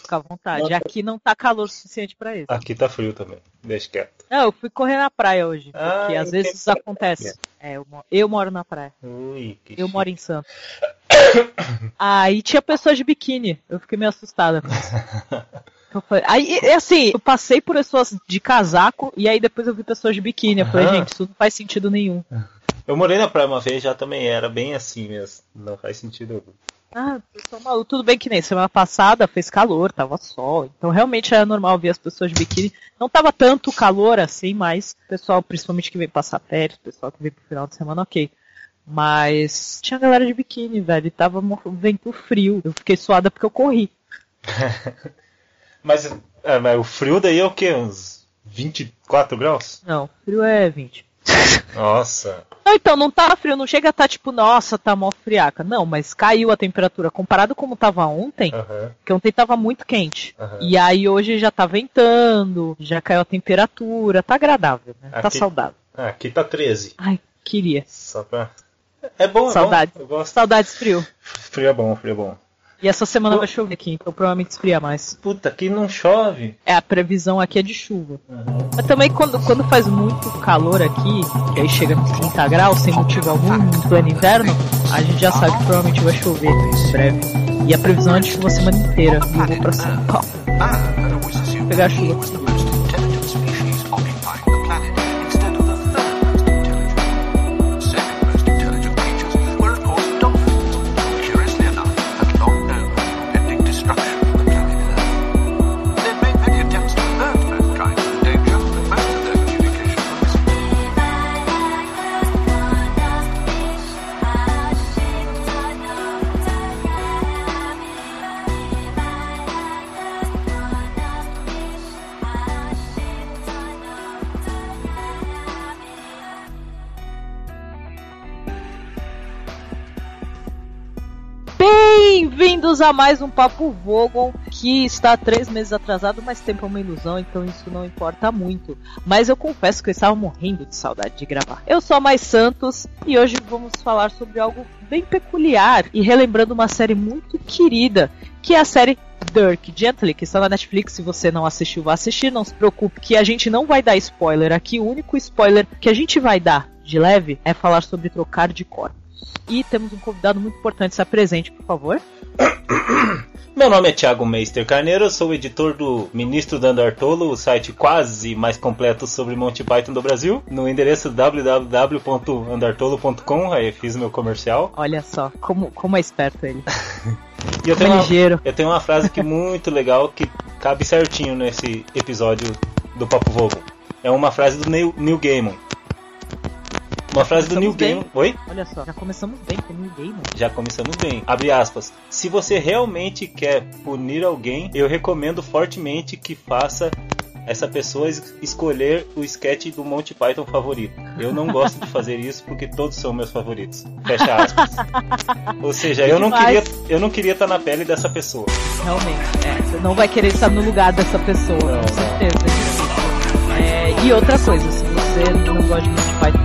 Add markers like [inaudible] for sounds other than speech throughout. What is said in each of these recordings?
fica à vontade. Aqui não tá calor suficiente pra isso. Aqui tá frio também. Deixa quieto. Não, eu fui correr na praia hoje. Ah, porque às vezes isso acontece. É, eu, eu moro na praia. Ui, Eu chique. moro em Santos. [coughs] Aí tinha pessoas de biquíni. Eu fiquei meio assustada com isso. [laughs] Eu falei- Aí, assim, eu passei por pessoas de casaco e aí depois eu vi pessoas de biquíni. Eu falei, Aham. gente, isso não faz sentido nenhum. Eu morei na praia uma vez, já também era bem assim mesmo. Não faz sentido algum. Ah, estão malucos. Tudo bem que nem semana passada fez calor, tava sol. Então realmente era normal ver as pessoas de biquíni. Não tava tanto calor assim, mas o pessoal, principalmente que veio passar férias, o pessoal que veio pro final de semana, ok. Mas tinha galera de biquíni, velho. E tava um vento frio. Eu fiquei suada porque eu corri. [laughs] Mas, é, mas o frio daí é o quê? Uns 24 graus? Não, frio é 20. Nossa. Não, então, não tá frio, não chega a tá tipo, nossa, tá mó friaca. Não, mas caiu a temperatura. Comparado como tava ontem, Aham, que ontem tava muito quente. aham. E aí hoje já tá ventando, já caiu a temperatura, tá agradável, né? Tá Aqui- saudável. Ah, aqui tá 13. Ai, queria. Só pra. É bom, é Saudade. bom. Saudades frio. Frio é bom, frio é bom. E essa semana vai chover aqui, então provavelmente esfria mais. Puta, aqui não chove. É, a previsão aqui é de chuva. Mas também quando, quando faz muito calor aqui, que aí chega nos 30 graus, sem motivo algum, no pleno inverno, a gente já sabe que provavelmente vai chover em breve. E a previsão é de chuva a semana inteira. E eu vou pra São Paulo. Pegar a chuva. Bem-vindos a mais um Papo Vogon, que está três meses atrasado, mas tempo é uma ilusão, então isso não importa muito. Mas eu confesso que eu estava morrendo de saudade de gravar. Eu sou a Mais Santos e hoje vamos falar sobre algo bem peculiar e relembrando uma série muito querida, que é a série Dirk Gently, que está na Netflix. Se você não assistiu, vá assistir. Não se preocupe que a gente não vai dar spoiler aqui. O único spoiler que a gente vai dar de leve é falar sobre trocar de corpos. E temos um convidado muito importante. Se apresente, por favor. [coughs] Meu nome é Thiago Meister Carneiro, sou o editor do Ministro do Andartolo, o site quase mais completo sobre Monty Python do Brasil, no endereço www.andartolo.com, aí fiz meu comercial. Olha só, como, como é esperto ele. [laughs] E eu tenho é uma, eu tenho uma frase aqui muito legal que cabe certinho nesse episódio do Papo Vogo. É uma frase do Neil, Neil Gaiman. Uma frase do Neil bem. Gaiman. Oi? Olha só, já começamos bem com o New Game. Já começamos bem. Abre aspas. Se você realmente quer punir alguém, eu recomendo fortemente que faça essa pessoa es- escolher o sketch do Monty Python favorito. Eu não gosto de fazer isso porque todos são meus favoritos. Fecha aspas. [laughs] Ou seja, eu não queria, eu não queria estar na pele dessa pessoa. Realmente, é, você não vai querer estar no lugar dessa pessoa, Não, com certeza. É, e outra coisa, se você não gosta de Monty Python,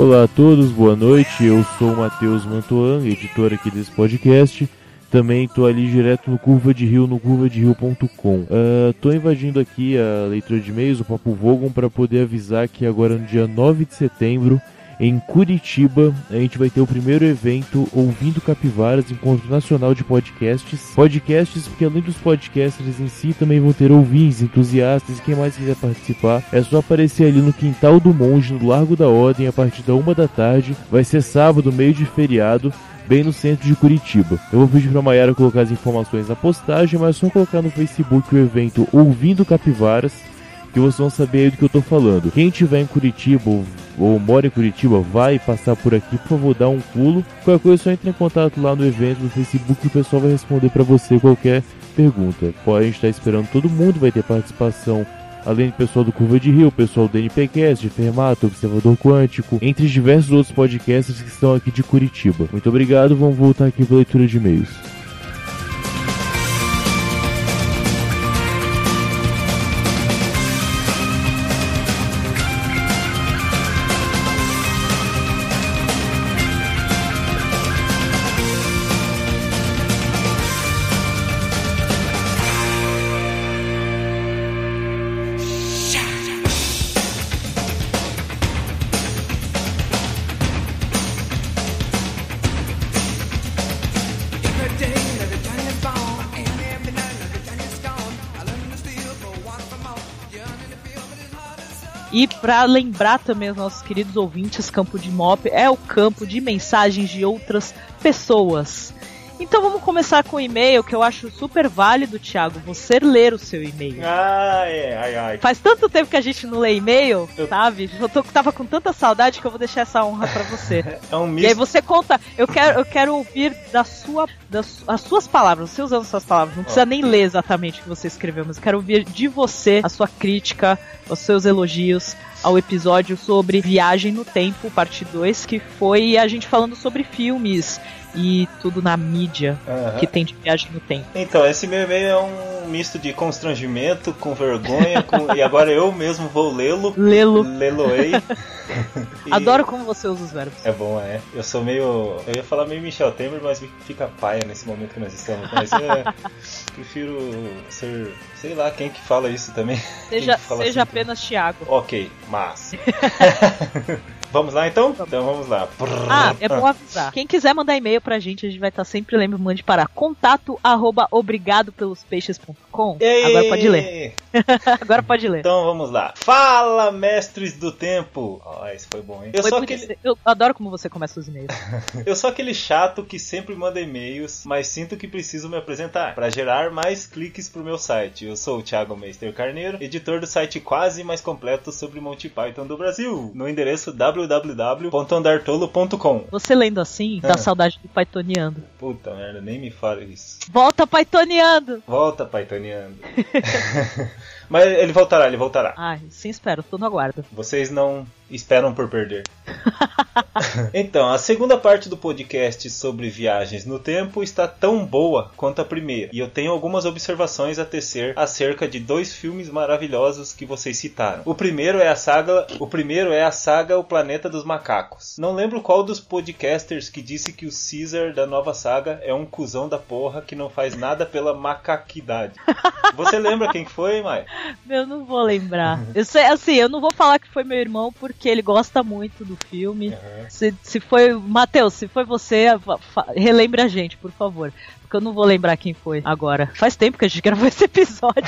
Olá a todos, boa noite. Eu sou o Matheus Mantoan, editor aqui desse podcast. Também estou ali direto no Curva de Rio, no curvaderio.com. Estou invadindo aqui a leitura de e-mails, o Papo Vogon, para poder avisar que agora no dia 9 de setembro, em Curitiba, a gente vai ter o primeiro evento Ouvindo Capivaras, Encontro Nacional de Podcasts. Podcasts, porque além dos podcasters em si, também vão ter ouvintes, entusiastas e quem mais quiser participar. É só aparecer ali no Quintal do Monge, no Largo da Ordem, a partir da uma da tarde. Vai ser sábado, meio de feriado. Bem no centro de Curitiba. Eu vou pedir pra Mayara colocar as informações na postagem, mas é só colocar no Facebook o evento Ouvindo Capivaras, que vocês vão saber aí do que eu tô falando. Quem tiver em Curitiba ou mora em Curitiba, vai passar por aqui, por favor, dá um pulo. Qualquer coisa, só entre em contato lá no evento do Facebook o pessoal vai responder para você qualquer pergunta. A gente tá esperando todo mundo, vai ter participação além do pessoal do Curva de Rio, pessoal do NPcast, Fermato, Observador Quântico, entre diversos outros podcasts que estão aqui de Curitiba. Muito obrigado, vamos voltar aqui para leitura de e-mails. Pra lembrar também os nossos queridos ouvintes, Campo de Mop é o campo de mensagens de outras pessoas. Então vamos começar com o e-mail, que eu acho super válido, Thiago, você ler o seu e-mail. Ai, ai, ai. Faz tanto tempo que a gente não lê e-mail, Eu- sabe? Eu tô, tava com tanta saudade que eu vou deixar essa honra pra você. [laughs] É um E aí misto. você conta, eu quero, eu quero ouvir da sua, das as suas palavras, você usando suas palavras, não precisa nem ler exatamente o que você escreveu, mas eu quero ouvir de você a sua crítica, os seus elogios ao episódio sobre Viagem no Tempo, parte 2, que foi a gente falando sobre filmes e tudo na mídia Aham. que tem de Viagem no Tempo. Então, esse meu e-mail é um misto de constrangimento, com vergonha, com... e agora eu mesmo vou lê-lo. Lê-lo. Lê-lo-ei. E- [laughs] Adoro como você usa os verbos. É bom, é. Eu sou meio. Eu ia falar meio Michel Temer, mas fica paia nesse momento que nós estamos. Mas é. [laughs] prefiro ser. Sei lá quem que fala isso também. Seja, seja assim? apenas Thiago. Ok, mas. [laughs] vamos lá então? Então vamos lá. Ah, é bom avisar. Quem quiser mandar e-mail pra gente, a gente vai estar sempre lembrando, mande para contato arroba obrigadopelospeixes.com. Ei! Agora pode ler. [laughs] Agora pode ler. Então vamos lá. Fala, mestres do tempo! Ó, esse foi bom, hein? Eu Foi sou, aquele, isso- eu adoro como você começa os e-mails. [laughs] eu sou aquele chato que sempre manda e-mails, mas sinto que preciso me apresentar para gerar mais cliques pro meu site. Eu sou o Thiago Meister Carneiro, editor do site quase mais completo sobre Monty Python do Brasil, no endereço www.andartolo.com. Você lendo assim, dá Ah. saudade do Pythoniando. Puta merda, nem me fala isso. Volta Pythoniando! Volta, Pythoniano. [laughs] mas ele voltará, ele voltará. Ai, sim, espero, tô no aguardo. Vocês não esperam por perder. [laughs] então, a segunda parte do podcast sobre viagens no tempo está tão boa quanto a primeira, e eu tenho algumas observações a tecer acerca de dois filmes maravilhosos que vocês citaram. O primeiro é a saga, o primeiro é a saga O Planeta dos Macacos. Não lembro qual dos podcasters que disse que o Caesar da nova saga é um cuzão da porra que não faz nada pela macaquidade. Você lembra quem que foi, Mai? [laughs] Eu não vou lembrar. Eu sei, assim, eu não vou falar que foi meu irmão porque ele gosta muito do filme. Se, se foi. Matheus, se foi você, relembre a gente, por favor. Porque eu não vou lembrar quem foi agora. Faz tempo que a gente gravou [laughs] esse episódio.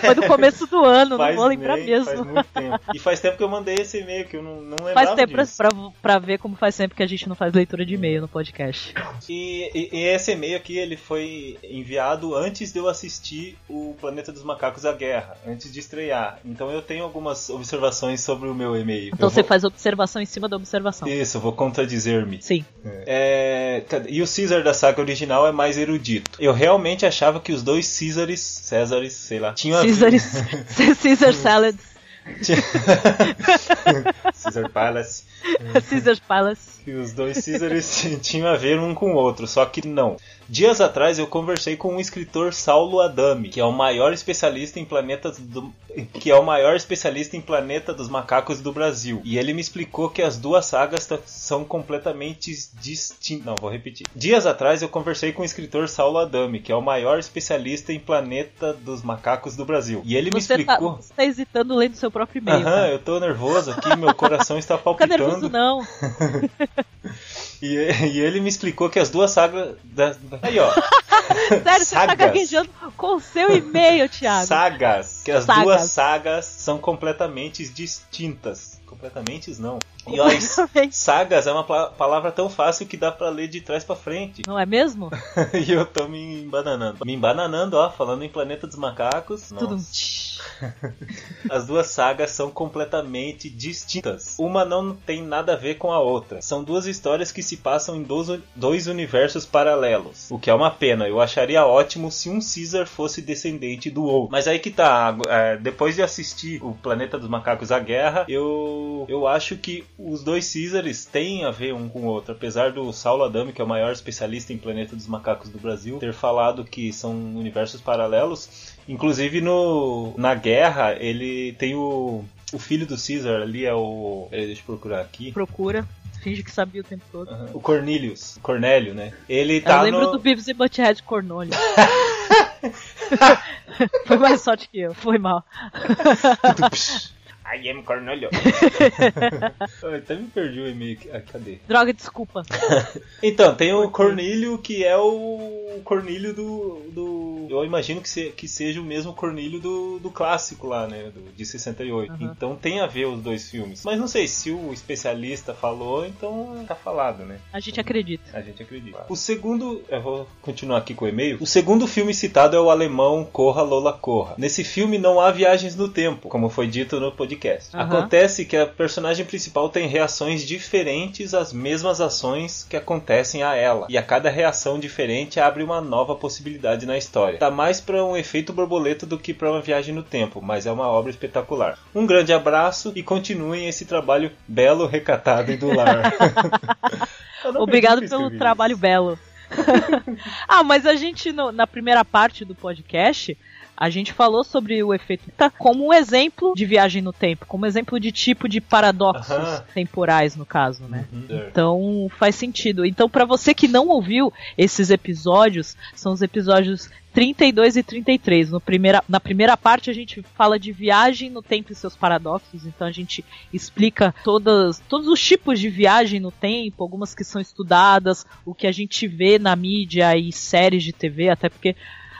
Foi no começo do ano, não vou lembrar nem- mesmo. Faz muito tempo. E faz tempo que eu mandei esse e-mail que eu não, não lembrava Faz tempo pra, disso. pra, pra ver como faz tempo que a gente não faz leitura de e-mail no podcast. E, e- e esse e-mail aqui ele foi enviado antes de eu assistir o Planeta dos Macacos a Guerra, antes de estrear. Então eu tenho algumas observações sobre o meu e-mail. Então Eu você vou- faz observação em cima da observação. Isso, eu vou contradizer-me. Sim. É, cadê? E o Caesar da saga original é mais erudito. Eu realmente achava que os dois Césares, Césares, sei lá, tinham Caesars, [laughs] Caesar [laughs] Salads, tinha- [laughs] Caesar Palace. Caesar Palace. que os dois Césares tinham a ver um com o outro, só que não. Dias atrás eu conversei com o escritor Saulo Adami, que é o maior especialista em planetas do, que é o maior especialista em planeta dos macacos do Brasil. E ele me explicou que as duas sagas são completamente distintas. Não, vou repetir. Dias atrás eu conversei com o escritor Saulo Adami, que é o maior especialista em planeta dos macacos do Brasil. E ele me Você tá, explicou. você tá hesitando lendo seu próprio e-mail. Aham, eu tô nervoso aqui, meu coração está Fica palpitando. nervoso não. [laughs] E, e ele me explicou que as duas sagas. Da, aí, ó. [laughs] Sério, você tá Sagas. gaguejando com o seu e-mail, Thiago. Sagas. Que as Sagas. duas sagas são completamente distintas. Completamente não. E Completamente. [laughs] sagas é uma palavra tão fácil que dá pra ler de trás pra frente. Não é mesmo? [laughs] e eu tô me embananando. Me embananando, ó, falando em Planeta dos Macacos. Tudo. um. [laughs] As duas sagas são completamente distintas. Uma não tem nada a ver com a outra. São duas histórias que se passam em dois, dois universos paralelos. O que é uma pena. Eu acharia ótimo se um Caesar fosse descendente do outro. Mas aí que tá. é, depois de assistir o Planeta dos Macacos A Guerra, eu, eu acho que os dois Caesars têm a ver um com o outro. Apesar do Saulo Adame, que é o maior especialista em Planeta dos Macacos do Brasil, ter falado que são universos paralelos. Inclusive no, na guerra, ele tem o, o filho do Caesar ali, é o. peraí, Deixa eu procurar aqui. Procura. Finge que sabia o tempo todo. Aham, O Cornelius, Cornélio, né? Ele Eu tá lembro no... do Beavis e Butthead Cornolho. [laughs] [laughs] Foi mais sorte que eu. Foi mal. [laughs] I am Cornélio. [laughs] Ai, até me perdi o e-mail. Ah, cadê? Droga, desculpa. [laughs] Então, tem o Cornélio, que é o Cornélio do. do eu imagino que, se- que seja o mesmo Cornélio do, do clássico lá, né? Do, de 68. Aham. Então tem a ver os dois filmes. Mas não sei se o especialista falou, então tá falado, né? A gente acredita. A gente acredita. O segundo, eu vou continuar aqui com o e-mail. O segundo filme citado é o alemão Corra Lola Corra. Nesse filme não há viagens no tempo, como foi dito no podcast. Aham. Acontece que a personagem principal tem reações diferentes às mesmas ações que acontecem a ela, e a cada reação diferente abre uma nova possibilidade na história. Dá mais para um efeito borboleta do que para uma viagem no tempo, mas é uma obra espetacular. Um grande abraço e continuem esse trabalho belo, recatado e do lar. [laughs] Obrigado pelo trabalho belo. [laughs] ah, mas a gente, no- na primeira parte do podcast, a gente falou sobre o efeito tá, como um exemplo de viagem no tempo, como exemplo de tipo de paradoxos Aham. temporais, no caso, né? Uhum. Certo. Então faz sentido. Então, pra você que não ouviu esses episódios, são os episódios 32 e 33. No primeira, na primeira parte a gente fala de viagem no tempo e seus paradoxos, então a gente explica todas, todos os tipos de viagem no tempo, algumas que são estudadas, o que a gente vê na mídia e séries de TV, até porque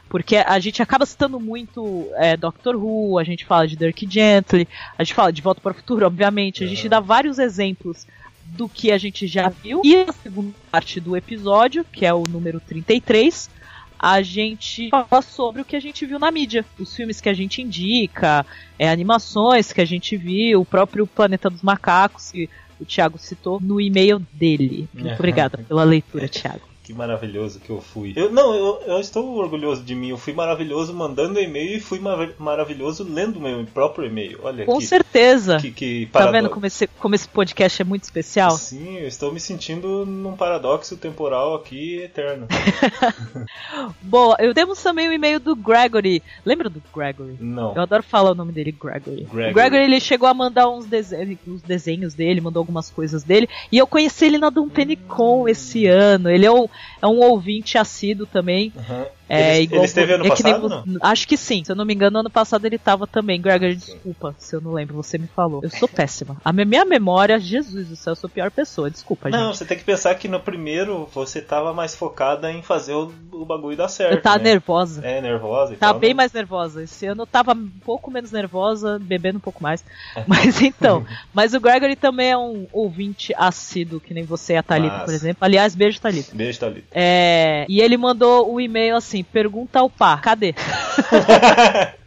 porque a gente acaba citando muito é, Doctor Who, a gente fala de Dirk Gently, a gente fala de Volta para o Futuro, obviamente, a gente Uhum. dá vários exemplos do que a gente já viu. E a segunda parte do episódio, que é o número 33, a gente fala sobre o que a gente viu na mídia, os filmes que a gente indica, é, animações que a gente viu, o próprio Planeta dos Macacos, que o Thiago citou no e-mail dele. Muito Uhum. obrigada pela leitura, Thiago. Que maravilhoso que eu fui. Eu não, eu, eu estou orgulhoso de mim. Eu fui maravilhoso mandando e-mail e fui mar- maravilhoso lendo meu próprio e-mail. Olha Com que, certeza. que, que Tá vendo como esse, como esse podcast é muito especial? Sim, eu estou me sentindo num paradoxo temporal aqui eterno. [laughs] Boa, eu temos também o e-mail do Gregory. Lembra do Gregory? Não. Eu adoro falar o nome dele, Gregory. Gregory. O Gregory ele chegou a mandar uns desenhos, uns desenhos dele, mandou algumas coisas dele. E eu conheci ele na Dom Penicon esse ano. Ele é um, é um ouvinte assíduo também. Uhum. É ele, igual ele esteve ano é que nem passado, não? Acho que sim. Se eu não me engano, ano passado ele tava também. Gregory, desculpa se eu não lembro, você me falou. Eu sou péssima. A minha- memória, Jesus do céu, eu sou a pior pessoa. Desculpa, Não, gente. você tem que pensar que no primeiro você tava mais focada em fazer o, o bagulho dar certo. Eu tava né? nervosa. É, nervosa e Tá tal. bem mais nervosa. Esse ano eu tava um pouco menos nervosa, bebendo um pouco mais. [laughs] Mas então, [laughs] mas o Gregory também é um ouvinte assíduo, que nem você e a Thalita, por exemplo. Aliás, beijo, Thalita. Beijo, Thalita. É, e ele mandou o e-mail assim: pergunta ao pá, cadê? [laughs]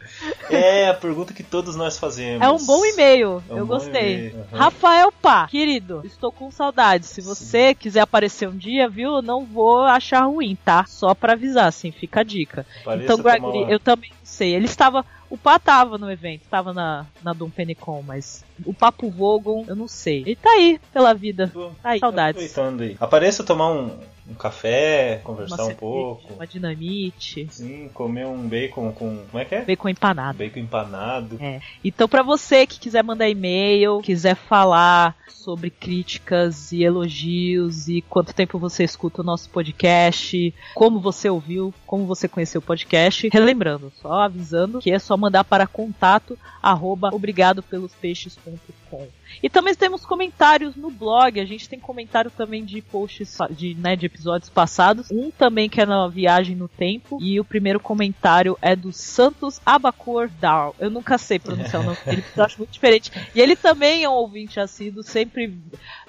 É a pergunta que todos nós fazemos. É um bom e-mail, É um eu gostei. aham. Rafael Pá, querido, estou com saudades. Se você quiser aparecer um dia, viu, não vou achar ruim, tá? Só pra avisar, assim, fica a dica. Pareça Então, Gregory, eu também não sei. Ele estava. O Pá tava no evento, tava na, na Dom Penicon, mas o Papo Vogon, eu não sei. Ele tá aí pela vida. Tô Aí, saudades. aproveitando aí. Apareça tomar um, um café, conversar um pouco. Uma dinamite, Sim, comer um bacon com. Como é que é? bacon empanado. Bacon empanado. É. Então, pra você que quiser mandar e-mail, quiser falar sobre críticas e elogios e quanto tempo você escuta o nosso podcast, como você ouviu, como você conheceu o podcast, relembrando, só avisando que é só mandar para contato arroba obrigadopelospeixes.com. E também temos comentários no blog, a gente tem comentário também de posts, de, né, de episódios passados. Um também que é na viagem no tempo. E o primeiro comentário é do Santos Abacor Dar. Eu nunca sei pronunciar o nome [laughs] dele, porque eu acho muito diferente. E ele também é um ouvinte assíduo, sempre,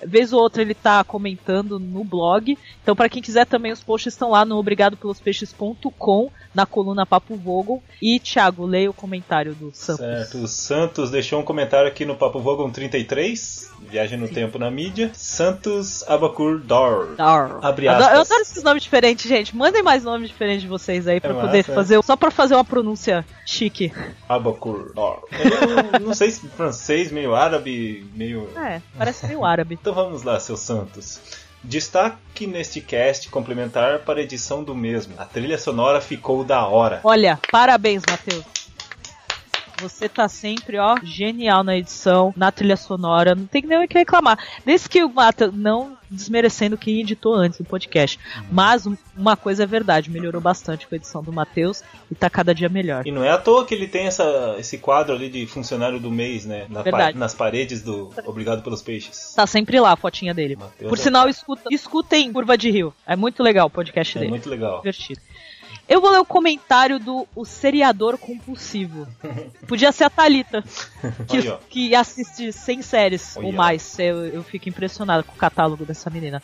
vez ou outra, ele tá comentando no blog. Então, para quem quiser também, os posts estão lá no obrigadopelospeixes.com, na coluna Papo Vogon. E, Thiago, leia o comentário do Santos. Certo, o Santos deixou um comentário aqui no Papo Vogon 33, Viagem no Tempo na mídia. Santos Abacur Dor. Dar. Abre aspas. Eu adoro esses nomes diferentes, gente. Mandem mais nomes diferentes de vocês aí pra É poder massa, fazer. Só pra fazer uma pronúncia chique. Abacur Dor. Eu não sei se francês, meio árabe, meio. É, parece meio árabe. Então vamos lá, seu Santos. Destaque neste cast complementar para a edição do mesmo. A trilha sonora ficou da hora. Olha, parabéns, Matheus. Você tá sempre, ó, genial na edição, na trilha sonora, não tem nem o que reclamar. Desde que o Matheus, não desmerecendo quem editou antes do podcast, mas um- uma coisa é verdade, melhorou bastante com a edição do Matheus e tá cada dia melhor. E não é à toa que ele tem essa, esse quadro ali de funcionário do mês, né? Na Verdade. pa- nas paredes do Obrigado pelos Peixes. Tá sempre lá a fotinha dele. Matheus Por é sinal, escuta, escutem Curva de Rio. É muito legal o podcast É dele. muito legal. divertido. Eu vou ler o comentário do o seriador compulsivo. Podia ser a Thalita, [laughs] que, que assiste 100 séries Olha. ou mais. Eu, eu fico impressionado com o catálogo dessa menina.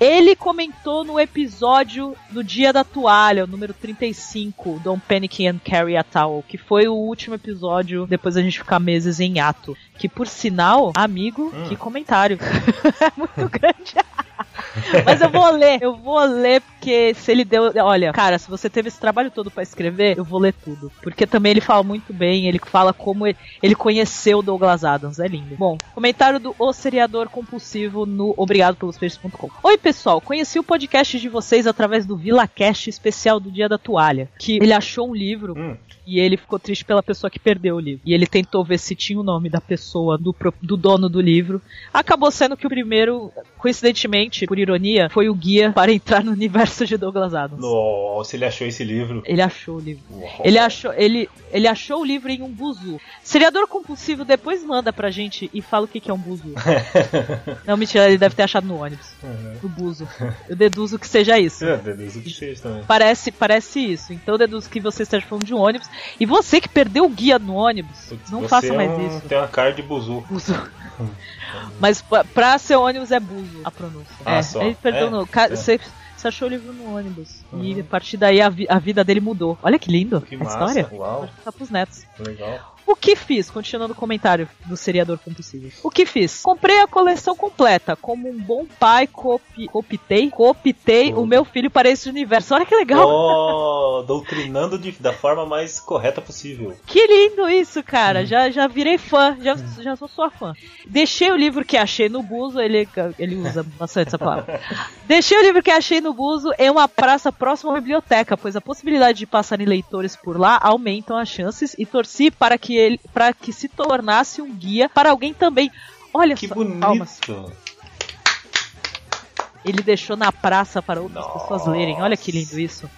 Ele comentou no episódio do Dia da Toalha, o número 35, Don't Panic and Carry a Towel, que foi o último episódio depois da gente ficar meses em ato. Que por sinal, amigo, Hum. que comentário. [laughs] é muito grande. [laughs] Mas eu vou ler, eu vou ler porque se ele deu. Olha, cara, se você teve esse trabalho todo pra escrever, eu vou ler tudo. Porque também ele fala muito bem, ele fala como ele, ele conheceu o Douglas Adams, é lindo. Bom, comentário do O Seriador Compulsivo no obrigado pelos peixes.com. Oi, pessoal, conheci o podcast de vocês através do VilaCast especial do Dia da Toalha. Que ele achou um livro Hum, e ele ficou triste pela pessoa que perdeu o livro. E ele tentou ver se tinha o nome da pessoa, do, do dono do livro. Acabou sendo que o primeiro, coincidentemente, por ironia, foi o guia para entrar no universo de Douglas Adams. nossa, ele achou esse livro. Ele achou o livro. Uau. Ele achou, ele, ele achou o livro em um buzu. Seriador compulsivo depois manda pra gente e fala o que, que é um buzu. [laughs] Não, mentira, ele deve ter achado no ônibus. Uhum. No buzo. Eu deduzo que seja isso. Meu Deus, o que seja também. Parece, parece isso. Então eu deduzo que você esteja falando de um ônibus. E você que perdeu o guia no ônibus, Putz, não faça é mais um- isso. Tem uma cara de buzu. Buzo. Mas pra, pra ser ônibus é buzo a pronúncia. Ah, é, só. ele perdeu É? no. ca- É. Você, você achou o livro no ônibus. E Uhum. a partir daí a, vi- a vida dele mudou. Olha que lindo Que a massa. história. Uau, ficar pros netos. legal. O que fiz? Continuando o comentário do seriador compulsivo. O que fiz? Comprei a coleção completa. Como um bom pai, copi, copitei, copitei Oh. o meu filho para esse universo. Olha que legal. Oh, [laughs] doutrinando de- da forma mais correta possível. Que lindo isso, cara. Uhum. Já, já virei fã, já, já sou sua fã. Deixei o livro que achei no buzo, ele, ele usa [laughs] bastante essa palavra. Deixei o livro que achei no buzo em uma praça próxima à biblioteca, pois a possibilidade de passarem leitores por lá aumentam as chances e torci para que ele para que se tornasse um guia para alguém também. Olha Que só, bonito. palmas. Ele deixou na praça para outras Nossa. pessoas lerem. Olha que lindo isso.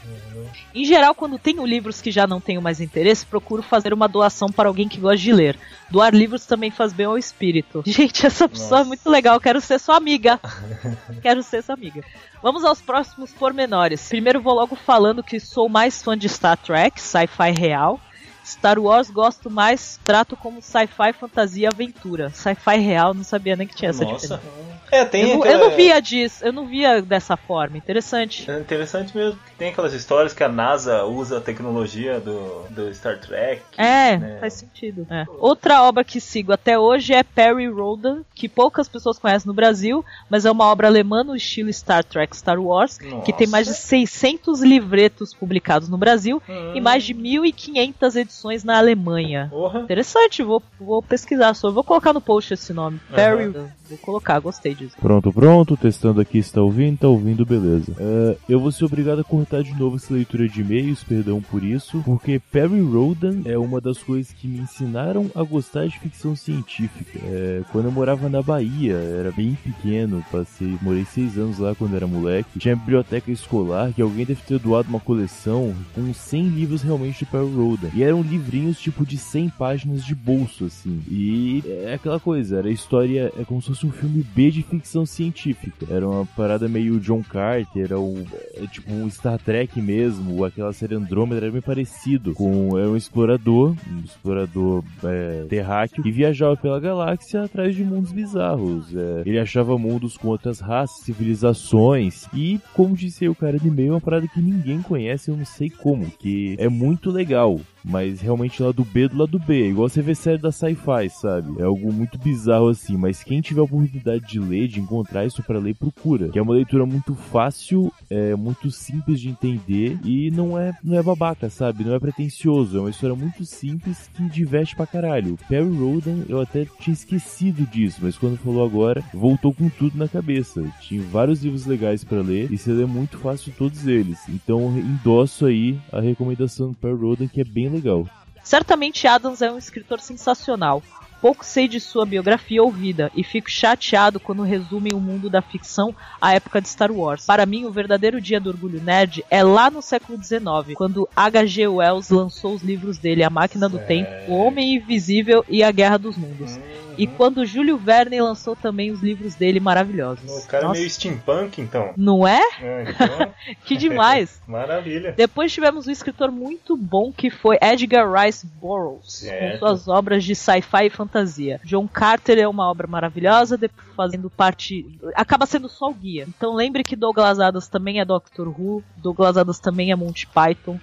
Em geral, quando tenho livros que já não tenho mais interesse, procuro fazer uma doação para alguém que gosta de ler. Doar livros também faz bem ao espírito. [laughs] Gente, essa pessoa é Nossa. muito legal. Quero ser sua amiga. [laughs] Quero ser sua amiga. Vamos aos próximos pormenores. Primeiro, vou logo falando que sou mais fã de Star Trek, sci-fi real. Star Wars gosto mais, trato como sci-fi, fantasia e aventura. Sci-fi real, não sabia nem que tinha essa Nossa. diferença. É, tem Eu, não- aquela- eu não via disso, eu não via dessa forma. Interessante. É interessante mesmo. Tem aquelas histórias que a NASA usa a tecnologia do, do Star Trek. É, né? faz sentido. É. Outra obra que sigo até hoje é Perry Rodan, que poucas pessoas conhecem no Brasil, mas é uma obra alemã no estilo Star Trek Star Wars, que tem mais de 600 livretos publicados no Brasil Hum. e mais de 1.500 edições na Alemanha. Porra. Interessante, vou, vou pesquisar sobre. Vou colocar no post esse nome. Perry Rodan. Vou colocar, gostei disso. Pronto, pronto, testando aqui se tá ouvindo, tá ouvindo, beleza. É, eu vou ser obrigado a cortar de novo essa leitura de e-mails, perdão por isso, porque Perry Rodan é uma das coisas que me ensinaram a gostar de ficção científica. É, quando eu morava na Bahia, era bem pequeno, passei, morei seis anos lá quando era moleque, tinha biblioteca escolar que alguém deve ter doado uma coleção com 100 livros realmente de Perry Rodan. E eram livrinhos tipo de 100 páginas de bolso, assim. E é aquela coisa, era história, é como se fosse um filme B de ficção científica. Era uma parada meio John Carter, era um, é tipo um Star Trek mesmo, aquela série Andrômeda era bem parecido com é um explorador, um explorador é, terráqueo, que viajava pela galáxia atrás de mundos bizarros. É, ele achava mundos com outras raças, civilizações, e como disse aí o cara de meio, é uma parada que ninguém conhece, eu não sei como, que é muito legal mas realmente lá do B do lado B. É igual você vê série da sci-fi, sabe? É algo muito bizarro assim, mas quem tiver a oportunidade de ler, de encontrar isso para ler, procura. Que é uma leitura muito fácil, é muito simples de entender e não é, não é babaca, sabe? Não é pretencioso, é uma história muito simples que diverte pra caralho. Perry Roden, eu até tinha esquecido disso, mas quando falou agora, voltou com tudo na cabeça. Tinha vários livros legais para ler e você lê muito fácil todos eles. Então endosso aí a recomendação do Perry Roden, que é bem legal. Certamente Adams é um escritor sensacional. Pouco sei de sua biografia ou vida e fico chateado quando resumem o mundo da ficção à época de Star Wars. Para mim, o verdadeiro dia do orgulho nerd é lá no século XIX, quando H.G. Wells lançou os livros dele A Máquina do Tempo, O Homem Invisível e A Guerra dos Mundos. E quando Júlio Verne lançou também os livros dele maravilhosos. O cara é Nossa, meio steampunk, então. Não é? É, então, [laughs] Que demais! [laughs] maravilha. Depois tivemos um escritor muito bom que foi Edgar Rice Burroughs, Certo. com suas obras de sci-fi e fantasia. John Carter é uma obra maravilhosa, depois fazendo parte. acaba sendo só o guia. Então lembre que Douglas Adams também é Doctor Who, Douglas Adams também é Monty Python,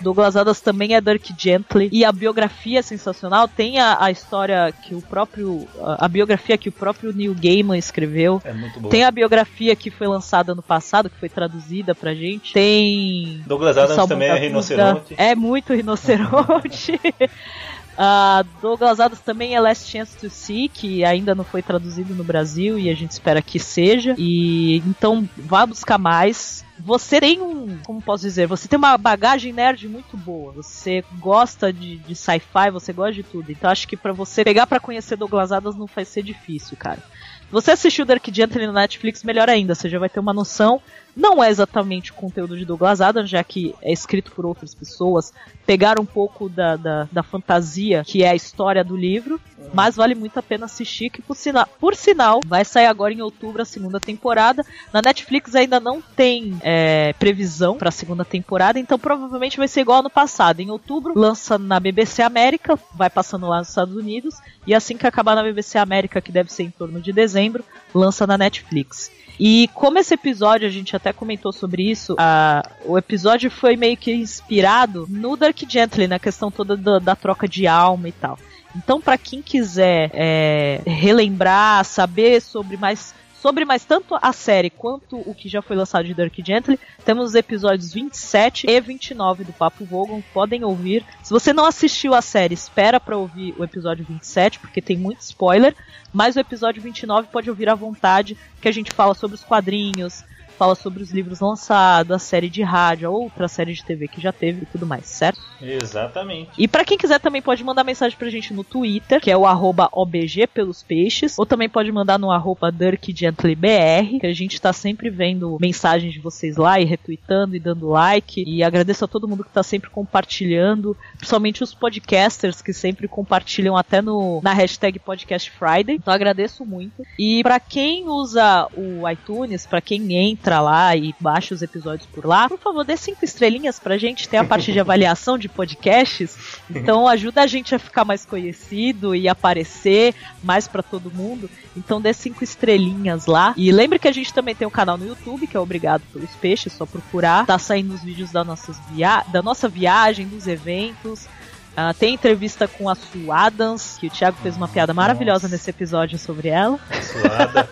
Douglas Adams também é Dirk Gently, e a biografia é sensacional. Tem a, a história que o próprio. A, a biografia que o próprio Neil Gaiman escreveu. É muito bom. Tem a biografia que foi lançada ano passado, que foi traduzida pra gente. Tem. Douglas Adams também é rinoceronte. É muito rinoceronte. [laughs] Ah, Douglas Adams também é Last Chance to See, que ainda não foi traduzido no Brasil e a gente espera que seja. E então vá buscar mais. Você tem um, como posso dizer, você tem uma bagagem nerd muito boa. Você gosta de, de sci-fi, você gosta de tudo. Então acho que pra você pegar pra conhecer Douglas Adams não vai ser difícil, cara. Você assistiu Dark Gently no Netflix, melhor ainda, você já vai ter uma noção. Não é exatamente o conteúdo de Douglas Adams, já que é escrito por outras pessoas. Pegaram um pouco da, da, da fantasia, que é a história do livro, mas vale muito a pena assistir, que por, sina por sinal, vai sair agora em outubro a segunda temporada. Na Netflix ainda não tem é, previsão para a segunda temporada, então provavelmente vai ser igual ano passado. Em outubro, lança na BBC América, vai passando lá nos Estados Unidos, e assim que acabar na BBC América, que deve ser em torno de dezembro, lança na Netflix. E como esse episódio, a gente até comentou sobre isso, o episódio foi meio que inspirado no Dark Gently, na questão toda da, da troca de alma e tal. Então, pra quem quiser é, relembrar, saber sobre mais sobre mais tanto a série quanto o que já foi lançado de Dark Gently, temos os episódios 27 e 29 do Papo Vogon, podem ouvir. Se você não assistiu a série, espera pra ouvir o episódio 27, porque tem muito spoiler, mas o episódio 29 pode ouvir à vontade, que a gente fala sobre os quadrinhos, fala sobre os livros lançados, a série de rádio, a outra série de TV que já teve e tudo mais, certo? Exatamente. E pra quem quiser também pode mandar mensagem pra gente no Twitter, que é o arroba OBG pelos peixes, ou também pode mandar no arroba DirkGentlyBR, que a gente tá sempre vendo mensagens de vocês lá e retweetando e dando like. E agradeço a todo mundo que tá sempre compartilhando, principalmente os podcasters que sempre compartilham até no, na hashtag Podcast Friday. Então agradeço muito. E pra quem usa o iTunes, pra quem entra lá e baixa os episódios por lá, por favor, dê cinco estrelinhas pra gente. Tem a parte de avaliação de podcasts. Então ajuda a gente a ficar mais conhecido e aparecer mais pra todo mundo. Então dê cinco estrelinhas lá. E lembre que a gente também tem um canal no YouTube, que é Obrigado pelos Peixes, só procurar. Tá saindo os vídeos da, nossas via da nossa viagem, dos eventos. Ah, tem entrevista com a Sue Adams, que o Thiago fez uma piada maravilhosa nesse episódio sobre ela. Suada.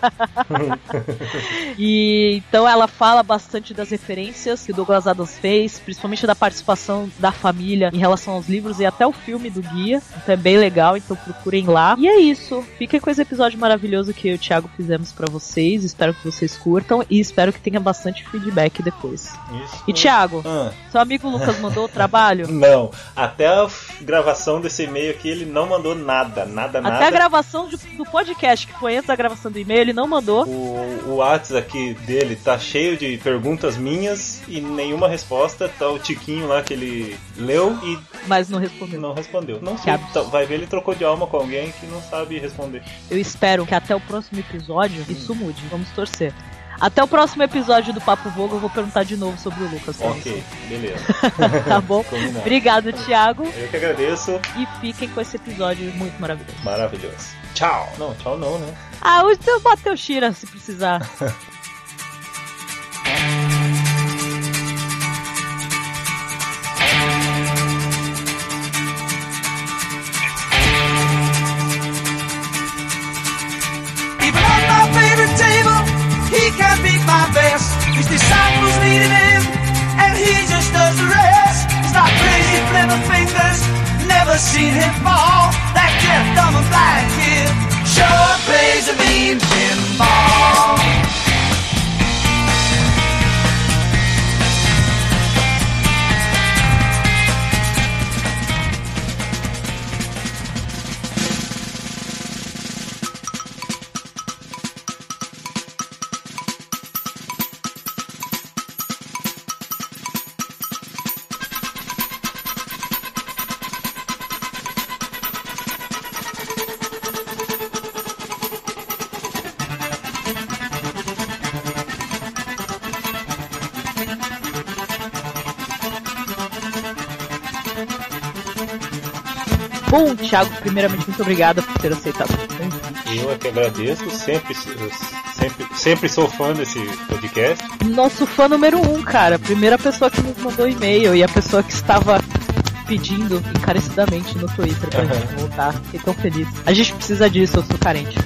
[laughs] E então ela fala bastante das referências que o Douglas Adams fez, principalmente da participação da família em relação aos livros e até o filme do guia. Então é bem legal, então procurem lá. E é isso. Fiquem com esse episódio maravilhoso que eu e o Thiago fizemos pra vocês. Espero que vocês curtam e espero que tenha bastante feedback depois. Isso. E Thiago, Ah, seu amigo Lucas mandou o trabalho? não, até f- gravação desse e-mail aqui ele não mandou nada, nada, nada. Até a gravação de- do podcast, que foi antes da gravação do e-mail, ele não mandou. O, o WhatsApp aqui dele tá cheio de perguntas minhas e nenhuma resposta. Tá o Tiquinho lá que ele leu e Mas não respondeu. não respondeu. Não sei, tá- vai ver ele trocou de alma com alguém que não sabe responder. Eu espero que até o próximo episódio isso mude. Vamos torcer. Até o próximo episódio do Papo Vogo eu vou perguntar de novo sobre o Lucas. Ok, beleza. [laughs] Tá bom? Combinado. Obrigado, Thiago. Eu que agradeço. E fiquem com esse episódio muito maravilhoso. Maravilhoso. Tchau. Não, tchau não, né? Ah, hoje eu bateu Shira se precisar. [laughs] flipper fingers, never seen him fall. That deaf, dumb, and blind kid sure plays a mean pinball. Thiago, primeiramente, muito obrigada por ter aceitado o convite. Eu é que agradeço. Sempre, sempre, sempre sou fã desse podcast. Nosso fã número um, cara. Primeira pessoa que nos mandou e-mail e a pessoa que estava pedindo encarecidamente no Twitter pra Aham. gente voltar. Fiquei tão feliz. A gente precisa disso, eu sou carente.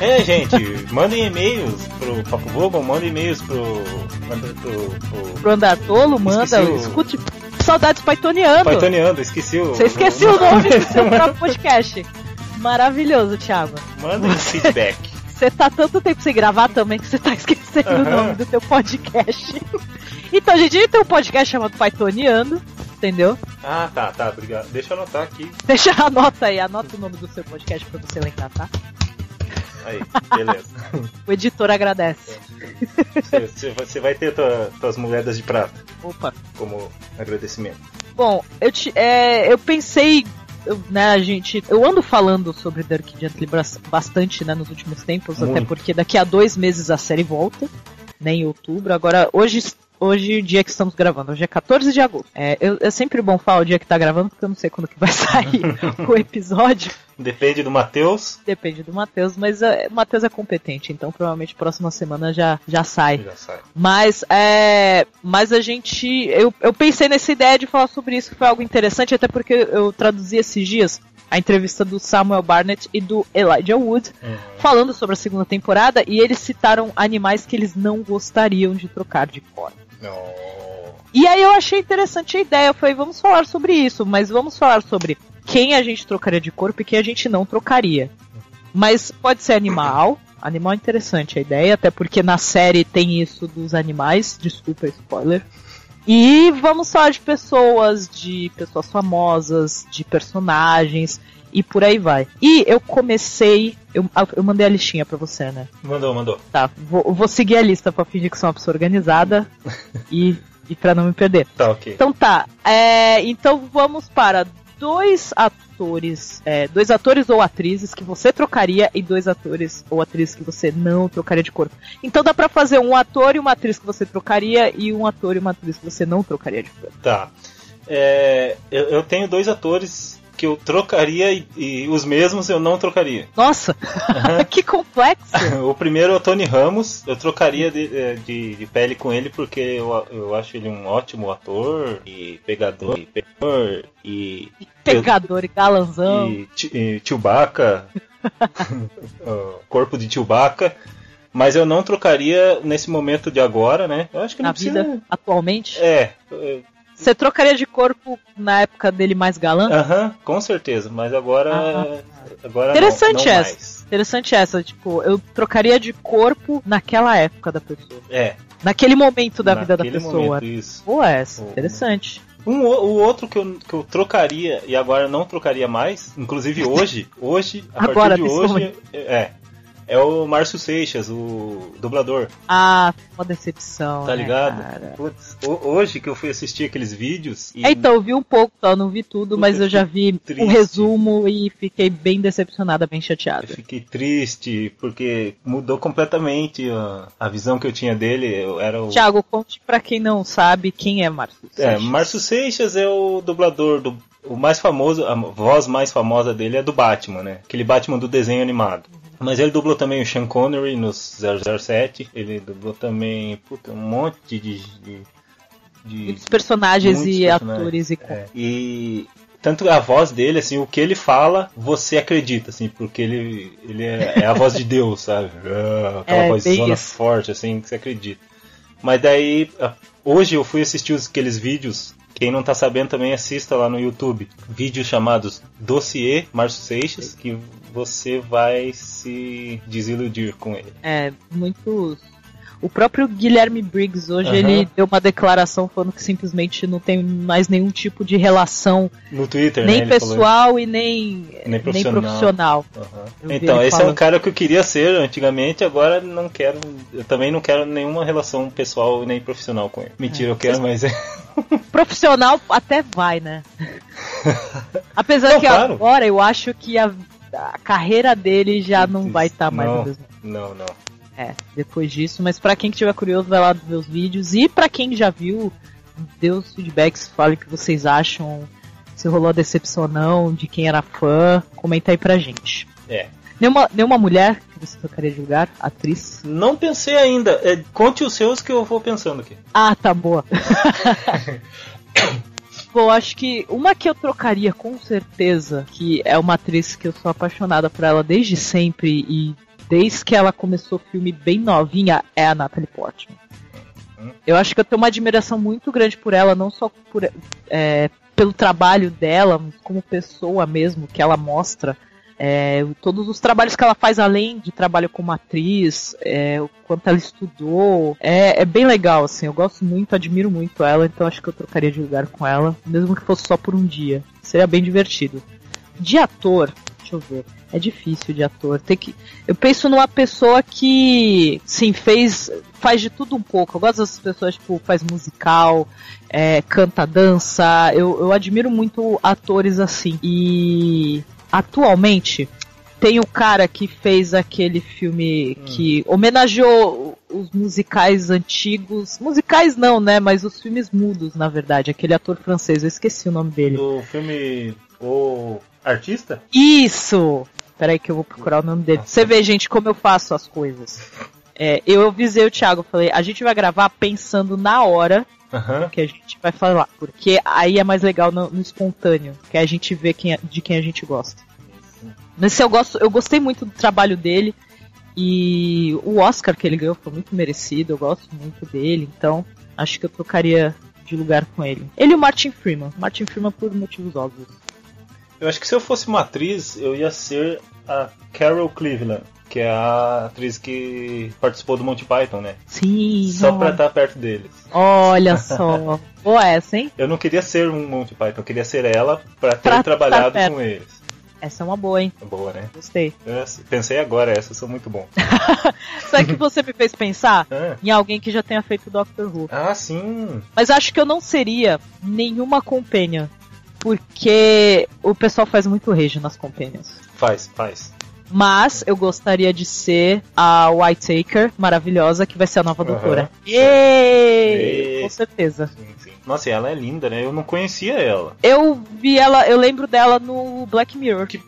É, gente, mandem e-mails pro Papo Bobo, mandem e-mails pro. Pro. pro Pro Andatolo, manda, o- escute Saudades Paitoneando. Paitoneando, esqueci o. Você esqueceu o [laughs] nome do seu próprio podcast. Maravilhoso, Thiago. Mandem feedback. [laughs] Você tá tanto tempo sem gravar também que você tá [laughs] esquecendo o Aham. nome do teu podcast. então, gente, a gente tem um podcast chamado Paitoneando, entendeu? Ah, tá, tá, obrigado. Deixa eu anotar aqui. Deixa a nota aí, anota o nome do seu podcast pra você lembrar, tá? Aí, beleza. O editor agradece. Você, você vai- ter tua, tuas moedas de prata Opa. como agradecimento. Bom, eu, te, é, eu pensei, eu, né, a gente. Eu ando falando sobre Dark Gently bastante, né, nos últimos tempos, até Muito. porque daqui a dois meses a série volta, né, em outubro. Agora, hoje. Hoje, dia que estamos gravando, hoje é 14 de agosto. É, eu- é sempre bom falar o dia que tá gravando, porque eu não sei quando que vai [laughs] sair o episódio. Depende do Matheus. Depende do Matheus, mas é, o Matheus é competente, então provavelmente próxima semana já, já sai. Já sai. Mas é. Mas a gente. Eu, eu pensei nessa ideia de falar sobre isso, que foi algo interessante, até porque eu traduzi esses dias a entrevista do Samuel Barnett e do Elijah Wood, Uhum. falando sobre a segunda temporada, e eles citaram animais que eles não gostariam de trocar de cor. E aí eu achei interessante a ideia, eu falei, vamos falar sobre isso, mas vamos falar sobre quem a gente trocaria de corpo e quem a gente não trocaria. Mas pode ser animal. Animal é interessante a ideia, até porque na série tem isso dos animais. Desculpa, spoiler. E vamos falar de pessoas, de pessoas famosas, de personagens e por aí vai. E eu comecei. Eu, eu mandei a listinha pra você, né? Mandou, mandou. Tá, vou, vou seguir a lista pra fingir que sou uma pessoa organizada [laughs] e, e pra não me perder. Tá, ok. Então tá, é, então vamos para dois atores, é, dois atores ou atrizes que você trocaria e dois atores ou atrizes que você não trocaria de corpo. Então dá pra fazer um ator e uma atriz que você trocaria e um ator e uma atriz que você não trocaria de corpo. Tá. É, eu, eu tenho dois atores que eu trocaria e, e os mesmos eu não trocaria. Nossa, [laughs] que complexo! [laughs] O primeiro é o Tony Ramos, eu trocaria de, eh, de, de pele com ele porque eu, eu acho ele um ótimo ator e pegador e pegador e, Pegador e galanzão. e, e Chewbacca, [laughs] corpo de Chewbacca, mas eu não trocaria nesse momento de agora, né? Eu acho que não Na precisa. vida, atualmente. É, Você trocaria de corpo na época dele mais galã? aham, com certeza, mas agora, Ah. agora Interessante não, não essa. mais. Interessante essa, tipo, eu trocaria de corpo naquela época da pessoa. É, Naquele momento da vida da naquele pessoa. momento, isso. Boa essa, Oh. interessante. Um, o outro que eu, que eu trocaria e agora não trocaria mais, inclusive hoje, [laughs] hoje, a Agora, partir de hoje, é, É o Márcio Seixas, o dublador. Ah, uma decepção. Tá né, ligado? cara? Putz, ho- hoje que eu fui assistir aqueles vídeos. E É, então, eu vi um pouco só, não vi tudo, mas eu já vi Triste. o resumo e fiquei bem decepcionada, bem eu chateada. fiquei triste, porque mudou completamente a, a visão que eu tinha dele. Eu era o. Tiago, conte pra quem não sabe quem é Márcio. É, Seixas. Márcio Seixas é o dublador do. O mais famoso, a voz mais famosa dele é do Batman, né? Aquele Batman do desenho animado. Mas ele dublou também o Sean Connery nos 007. Ele dublou também puta, um monte de. de, de- Muitos personagens muitos e personagens. atores e É, e tanto a voz dele, assim, o que ele fala, você acredita, assim, porque ele, ele é, é a voz de Deus, sabe? [laughs] Ah, Aquela É, voz isso. forte, assim, que você acredita. Mas daí, hoje eu fui assistir aqueles vídeos. Quem não tá sabendo também assista lá no YouTube. Vídeos chamados Dossiê Márcio Seixas, que você vai se desiludir com ele. É, muitos. O próprio Guilherme Briggs hoje Aham. ele deu uma declaração falando que simplesmente não tem mais nenhum tipo de relação, No Twitter, nem né? pessoal e nem, Nem profissional. profissional. Aham. Eu vi Então, esse é falando. um cara que eu queria ser antigamente, agora não quero. Eu também não quero nenhuma relação pessoal nem profissional com ele. Mentira, eu quero, mas é. [laughs] Profissional até vai, né? [laughs] Apesar Não, que claro. agora eu acho que a, a carreira dele já não vai estar mais Não. Não, não. É, depois disso, mas pra quem que tiver curioso, vai lá ver os vídeos. E pra quem já viu, dê os feedbacks, fale o que vocês acham, se rolou a decepção ou não, de quem era fã, comenta aí pra gente. É. Nenhuma, nenhuma mulher que você tocaria de lugar, atriz. Não pensei ainda. É, conte os seus que eu vou pensando aqui. Ah, tá boa. [laughs] Bom, acho que uma que eu trocaria com certeza, que é uma atriz que eu sou apaixonada por ela desde sempre e desde que ela começou o filme bem novinha, é a Natalie Portman. Eu acho que eu tenho uma admiração muito grande por ela, não só por, é, pelo trabalho dela, como pessoa mesmo, que ela mostra. É, todos os trabalhos que ela faz além de trabalho como atriz, é, o quanto ela estudou, é, é bem legal, assim, eu gosto muito, admiro muito ela, então acho que eu trocaria de lugar com ela, mesmo que fosse só por um dia. Seria bem divertido. De ator, deixa eu ver, é difícil de ator. Tem que, eu penso numa pessoa que, sim, fez, faz de tudo um pouco. Eu gosto dessas pessoas, tipo, faz musical, é, canta, dança. Eu, eu admiro muito atores assim. E atualmente tem o cara que fez aquele filme que homenageou os musicais antigos. Musicais não, né? Mas os filmes mudos, na verdade. Aquele ator francês, eu esqueci o nome dele. Do filme O Artista? Isso! Peraí que eu vou procurar o nome dele. Você vê, gente, como eu faço as coisas. É, eu avisei o Thiago, falei, a gente vai gravar pensando na hora Aham. que a gente vai falar. Porque aí é mais legal no, no espontâneo, que a gente vê quem, é- de quem a gente gosta. Mas se eu gosto, eu gostei muito do trabalho dele. E o Oscar que ele ganhou foi muito merecido, eu gosto muito dele, então acho que eu trocaria de lugar com ele. Ele e o Martin Freeman. Martin Freeman por motivos óbvios. Eu acho que se eu fosse uma atriz, eu ia ser a Carol Cleveland, que é a atriz que participou do Monty Python, né? Sim, Só não. pra estar perto deles. Olha [laughs] só. Boa essa, hein? Eu não queria ser um Monty Python, eu queria ser ela pra ter Pra trabalhado estar perto. com eles. Essa é uma boa, hein? Boa, né? Gostei. Eu pensei agora, essa sou muito bom. [laughs] Sabe o que você me fez pensar? [laughs] Ah, Em alguém que já tenha feito Doctor Who. ah, sim. Mas acho que eu não seria nenhuma companion. Porque o pessoal faz muito rage nas companions. Faz, faz. Mas eu gostaria de ser a Whitaker, maravilhosa, que vai ser a nova Aham. doutora. Êêê! Com certeza. Sim, sim. Nossa, e ela é linda, né? Eu não conhecia ela. Eu vi ela, eu lembro dela no Black Mirror. Que-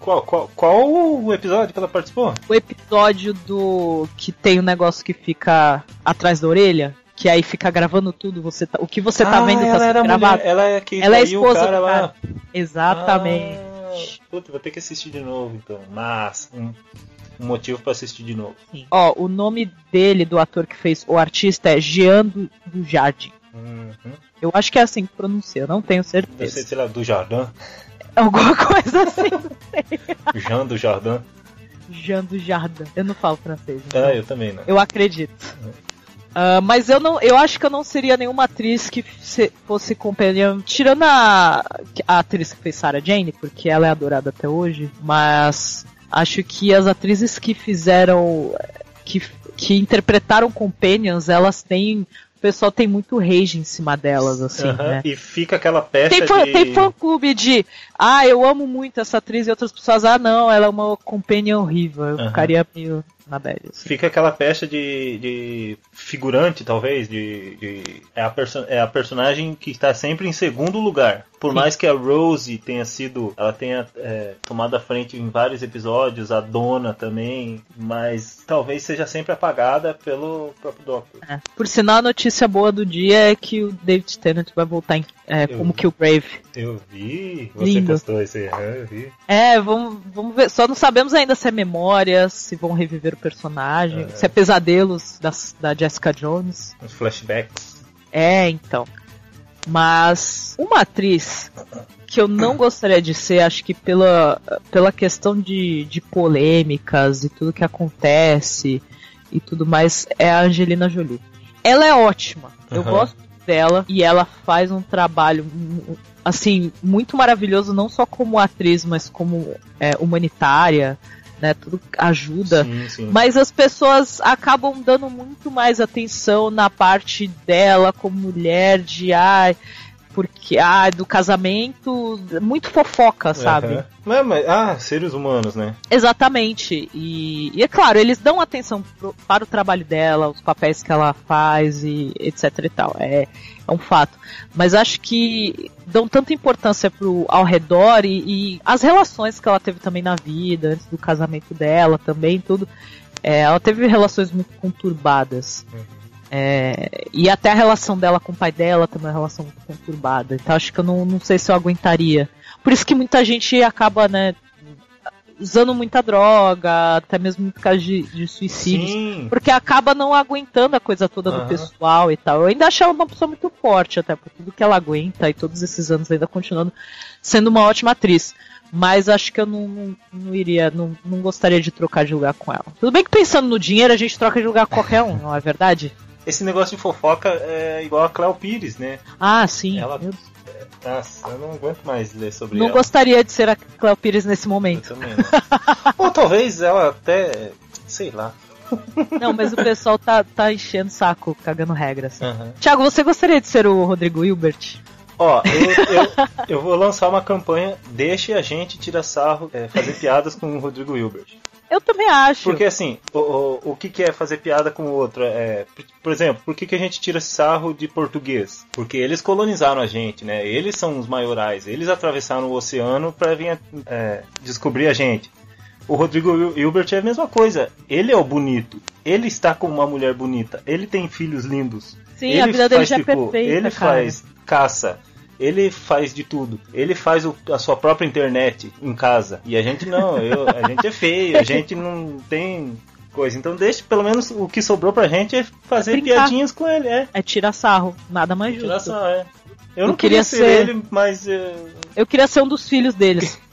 Qual, qual, qual o episódio que ela participou? O episódio do. que tem um negócio que fica atrás da orelha. Que aí fica gravando tudo, você tá- o que você tá Ah, vendo tá sendo gravado. mulher, ela é que Ela é esposa cara do cara. Exatamente. Ah, puta, vou ter que assistir de novo então. Mas, um, um motivo pra assistir de novo. Sim. Ó, o nome dele, do ator que fez o artista, é Jean do, do Jardim. Uhum. Eu acho que é assim que pronuncia, eu não tenho Deve ser, certeza. sei lá, do Jardim. [laughs] Alguma coisa assim. Jean do Jardim. Jean do Jardim. Eu não falo francês. então Ah, eu também não. Eu acredito. Ah, mas eu não, eu acho que eu não seria nenhuma atriz que se- fosse companhia, tirando a, a atriz que fez Sarah Jane, porque ela é adorada até hoje, mas Acho que as atrizes que fizeram. que, que interpretaram Companions, elas têm. O pessoal tem muito rage em cima delas, assim, Aham, né? E fica aquela peça Tem fã, de... tem fã clube de. Ah, eu amo muito essa atriz e outras pessoas. Ah, não, ela é uma companion horrível. Eu ficaria meio na bad. Assim. Fica aquela pecha de, de figurante, talvez, de, de- é, a é a personagem que está sempre em segundo lugar. Por Sim. mais que a Rose tenha sido, ela tenha é, tomado a frente em vários episódios, a Dona também, mas talvez seja sempre apagada pelo próprio Doctor. É. Por sinal, a notícia boa do dia é que o David Tennant vai voltar em, é, Eu- como Killgrave. Eu vi, você Lindo. postou aí, aham, eu vi. É, vamos, vamos ver. Só não sabemos ainda se é memória, se vão reviver o personagem, É. se é pesadelos das- da Jessica Jones. Uns flashbacks. É, então. Mas uma atriz que eu não gostaria de ser, acho que pela, pela questão de, de polêmicas e tudo que acontece e tudo mais, é a Angelina Jolie. Ela é ótima. Eu gosto dela e ela faz um trabalho assim muito maravilhoso não só como atriz, mas como é, humanitária, né? Tudo ajuda. Sim, sim. Mas as pessoas acabam dando muito mais atenção na parte dela como mulher, de ai, porque ai, do casamento, muito fofoca, sabe? Aham. Mas, mas- ah, seres humanos, né? Exatamente. E, e é claro, eles dão atenção pro- para o trabalho dela, os papéis que ela faz e etc e tal. É, é um fato. Mas acho que dão tanta importância pro ao redor e, e as relações que ela teve também na vida, antes do casamento dela também, tudo. É, ela teve relações muito conturbadas. É, e até a relação dela com o pai dela também é uma relação muito conturbada. Então acho que eu não, não sei se eu aguentaria. Por isso que muita gente acaba, né, usando muita droga, até mesmo por causa de, de suicídios. Sim. Porque acaba não aguentando a coisa toda do Aham. pessoal e tal. Eu ainda acho ela uma pessoa muito forte, até por tudo que ela aguenta e todos esses anos ainda continuando sendo uma ótima atriz. Mas acho que eu não, não, não iria, não, não gostaria de trocar de lugar com ela. Tudo bem que pensando no dinheiro a gente troca de lugar com qualquer um, não é verdade? Esse negócio de fofoca é igual a Cleo Pires, né? Ah, sim. Ela- Eu Nossa, eu não aguento mais ler sobre não ela. gostaria de ser a Cleo Pires nesse Eu momento. também. não. Ou talvez ela até. Sei lá. Não, mas o pessoal tá, tá enchendo saco, cagando regras. Aham. Tiago, você gostaria de ser o Rodrigo Hilbert? Ó, eu, eu, eu vou lançar uma campanha. Deixe a gente tirar sarro, é, fazer piadas com o Rodrigo Hilbert. Eu também acho. Porque assim, o, o, o que, que é fazer piada com o outro? É, por- exemplo, por que, que a gente tira sarro de português? Porque eles colonizaram a gente, né? Eles são os maiorais. Eles atravessaram o oceano para vir é, descobrir a gente. O Rodrigo Hilbert é a mesma coisa. Ele é o bonito. Ele está com uma mulher bonita. Ele tem filhos lindos. Sim, ele a vida dele já é tricô, perfeita, Ele cara. faz caça. Ele faz de tudo. Ele faz o- a sua própria internet em casa. E a gente não. eu- a gente é feio. A gente não tem coisa. Então deixa, pelo menos o que sobrou pra gente é fazer Brincar. piadinhas com ele. É. É tirar sarro, nada mais justo. Tirar só, é. Eu Eu não queria queria ser, ser- ele, mas. é, Eu queria ser um dos filhos deles. [laughs]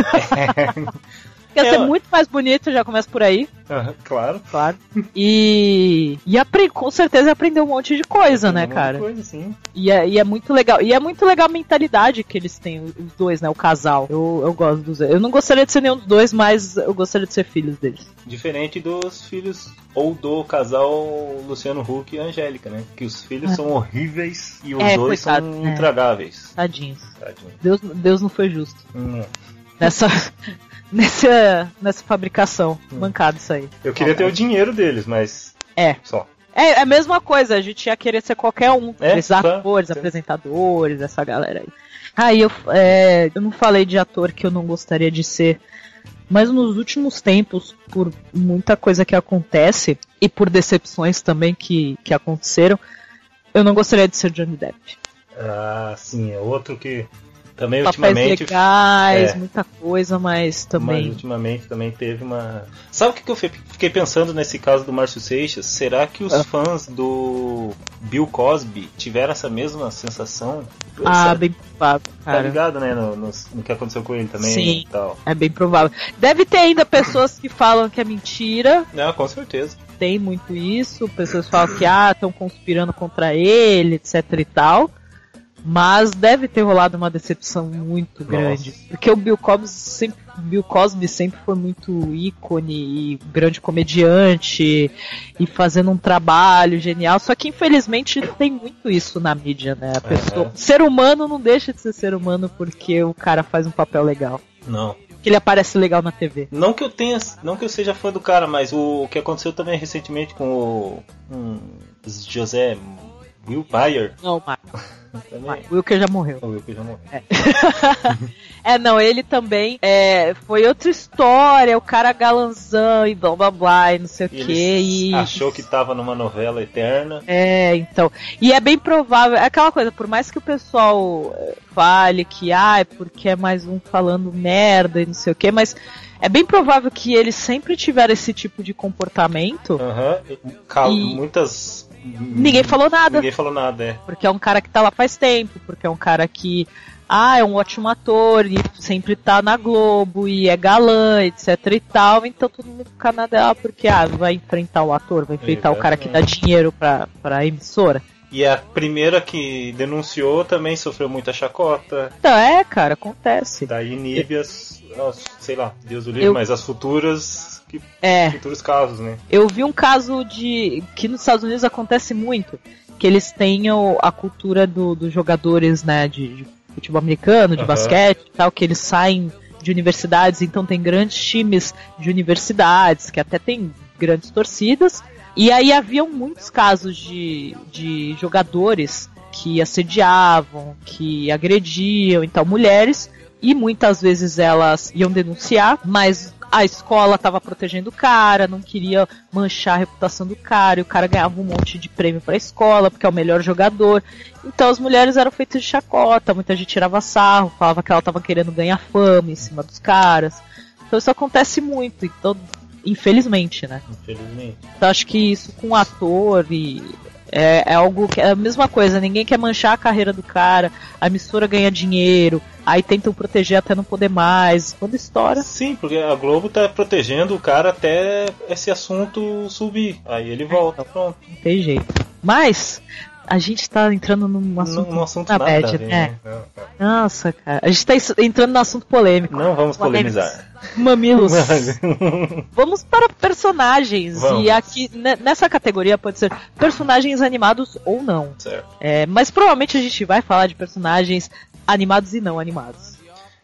[laughs] [laughs] Ia É, ser ó. muito mais bonito, já começa por aí, aham, claro. claro. E, e apre- com certeza aprender um monte de coisa, né, Um monte de cara? Coisa, sim. E é, e é muito legal. E é muito legal a mentalidade que eles têm, os dois, né? O casal. Eu, eu gosto dos Eu não gostaria de ser nenhum dos dois, mas eu gostaria de ser filhos deles. Diferente dos filhos ou do casal Luciano Huck e Angélica, né? Que os filhos É. são horríveis e os É, dois coitado, são é. intragáveis. Tadinhos. Tadinho. Deus, Deus não foi justo. Hum. Nessa, [laughs] nessa, nessa fabricação. Hum. Mancado isso aí. Eu queria ter o dinheiro deles, mas. É. Só. É, é a mesma coisa, a gente ia querer ser qualquer um. É, esses claro. atores, Sim. apresentadores, essa galera aí. Aí eu, é, eu não falei de ator que eu não gostaria de ser. Mas nos últimos tempos, por muita coisa que acontece, e por decepções também que, que aconteceram, eu não gostaria de ser Johnny Depp. Ah, sim, é outro que também Papéis ultimamente. legais, é. muita coisa, mas Mas também. ultimamente também teve uma. Sabe o que, que eu fi- fiquei pensando nesse caso do Márcio Seixas? Será que os Ah. fãs do Bill Cosby tiveram essa mesma sensação? Ah, Será- bem provável, Tá cara. ligado, né? No, no- no que aconteceu com ele também Sim. e tal. É bem provável. Deve ter ainda pessoas que falam que é mentira, Não, com certeza. tem muito isso, pessoas falam que ah, estão conspirando contra ele, etc e tal. Mas deve ter rolado uma decepção muito grande. Porque o Bill Cosby sempre, Bill Cosby sempre foi muito ícone e grande comediante e fazendo um trabalho genial. Só que infelizmente tem muito isso na mídia, né? A pessoa, Uhum. Ser humano não deixa de ser ser humano porque o cara faz um papel legal. Não. Que ele aparece legal na TV. Não que eu tenha. Não que eu seja fã do cara, mas o, que aconteceu também recentemente com o. Um, José Will Bayer. Não, Mark. [laughs] Também. O Wilker já morreu. O que já morreu. [laughs] É, não, ele também é, foi outra história, o cara galanzão e blá blá blá e não sei o E que. ele E... achou que tava numa novela eterna. É, então. E é bem provável, é aquela coisa, por mais que o pessoal eh, fale que, ah, é porque é mais um falando merda e não sei o que, mas é bem provável que eles sempre tiveram esse tipo de comportamento, Aham. Cal- E- Muitas. Ninguém falou nada. Ninguém falou nada, é. Porque é um cara que tá lá faz tempo, porque é um cara que, ah, é um ótimo ator e sempre tá na Globo e é galã, etc e tal, então todo mundo fica na dela porque, ah, vai enfrentar o ator, vai enfrentar o cara que dá dinheiro pra, pra emissora. E a primeira que denunciou também sofreu muita chacota. Então, é, cara, acontece. Daí inibe as, as- sei lá, Deus o livre, Eu- mas as futuras. Que, É, futuros casos, né? eu vi um caso de. que nos Estados Unidos acontece muito. Que eles tenham a cultura do- dos jogadores, né, de, de futebol americano, de Aham. basquete e tal, que eles saem de universidades, então tem grandes times de universidades, que até tem grandes torcidas. E aí haviam muitos casos de, de jogadores que assediavam, que agrediam, então mulheres, e muitas vezes elas iam denunciar, mas a escola estava protegendo o cara, não queria manchar a reputação do cara, e o cara ganhava um monte de prêmio para a escola, porque é o melhor jogador. Então as mulheres eram feitas de chacota, muita gente tirava sarro, falava que ela estava querendo ganhar fama em cima dos caras. Então isso acontece muito, então, infelizmente, né? Infelizmente. Então acho que isso com ator e é, é algo que é a mesma coisa, ninguém quer manchar a carreira do cara, a emissora ganha dinheiro, aí tentam proteger até não poder mais. Quando estoura, Sim, porque a Globo tá protegendo o cara até esse assunto subir. Aí ele volta, pronto. não tem jeito. Mas a gente tá entrando num assunto, Num, num assunto na nada bad, a ver, né? né? Nossa, cara. A gente tá entrando no assunto polêmico. Não vamos Polêmicos. polemizar. Mamilos. [laughs] Vamos para personagens. Vamos. E aqui, ne- nessa categoria, pode ser personagens animados ou não. certo. É, mas provavelmente a gente vai falar de personagens animados e não animados.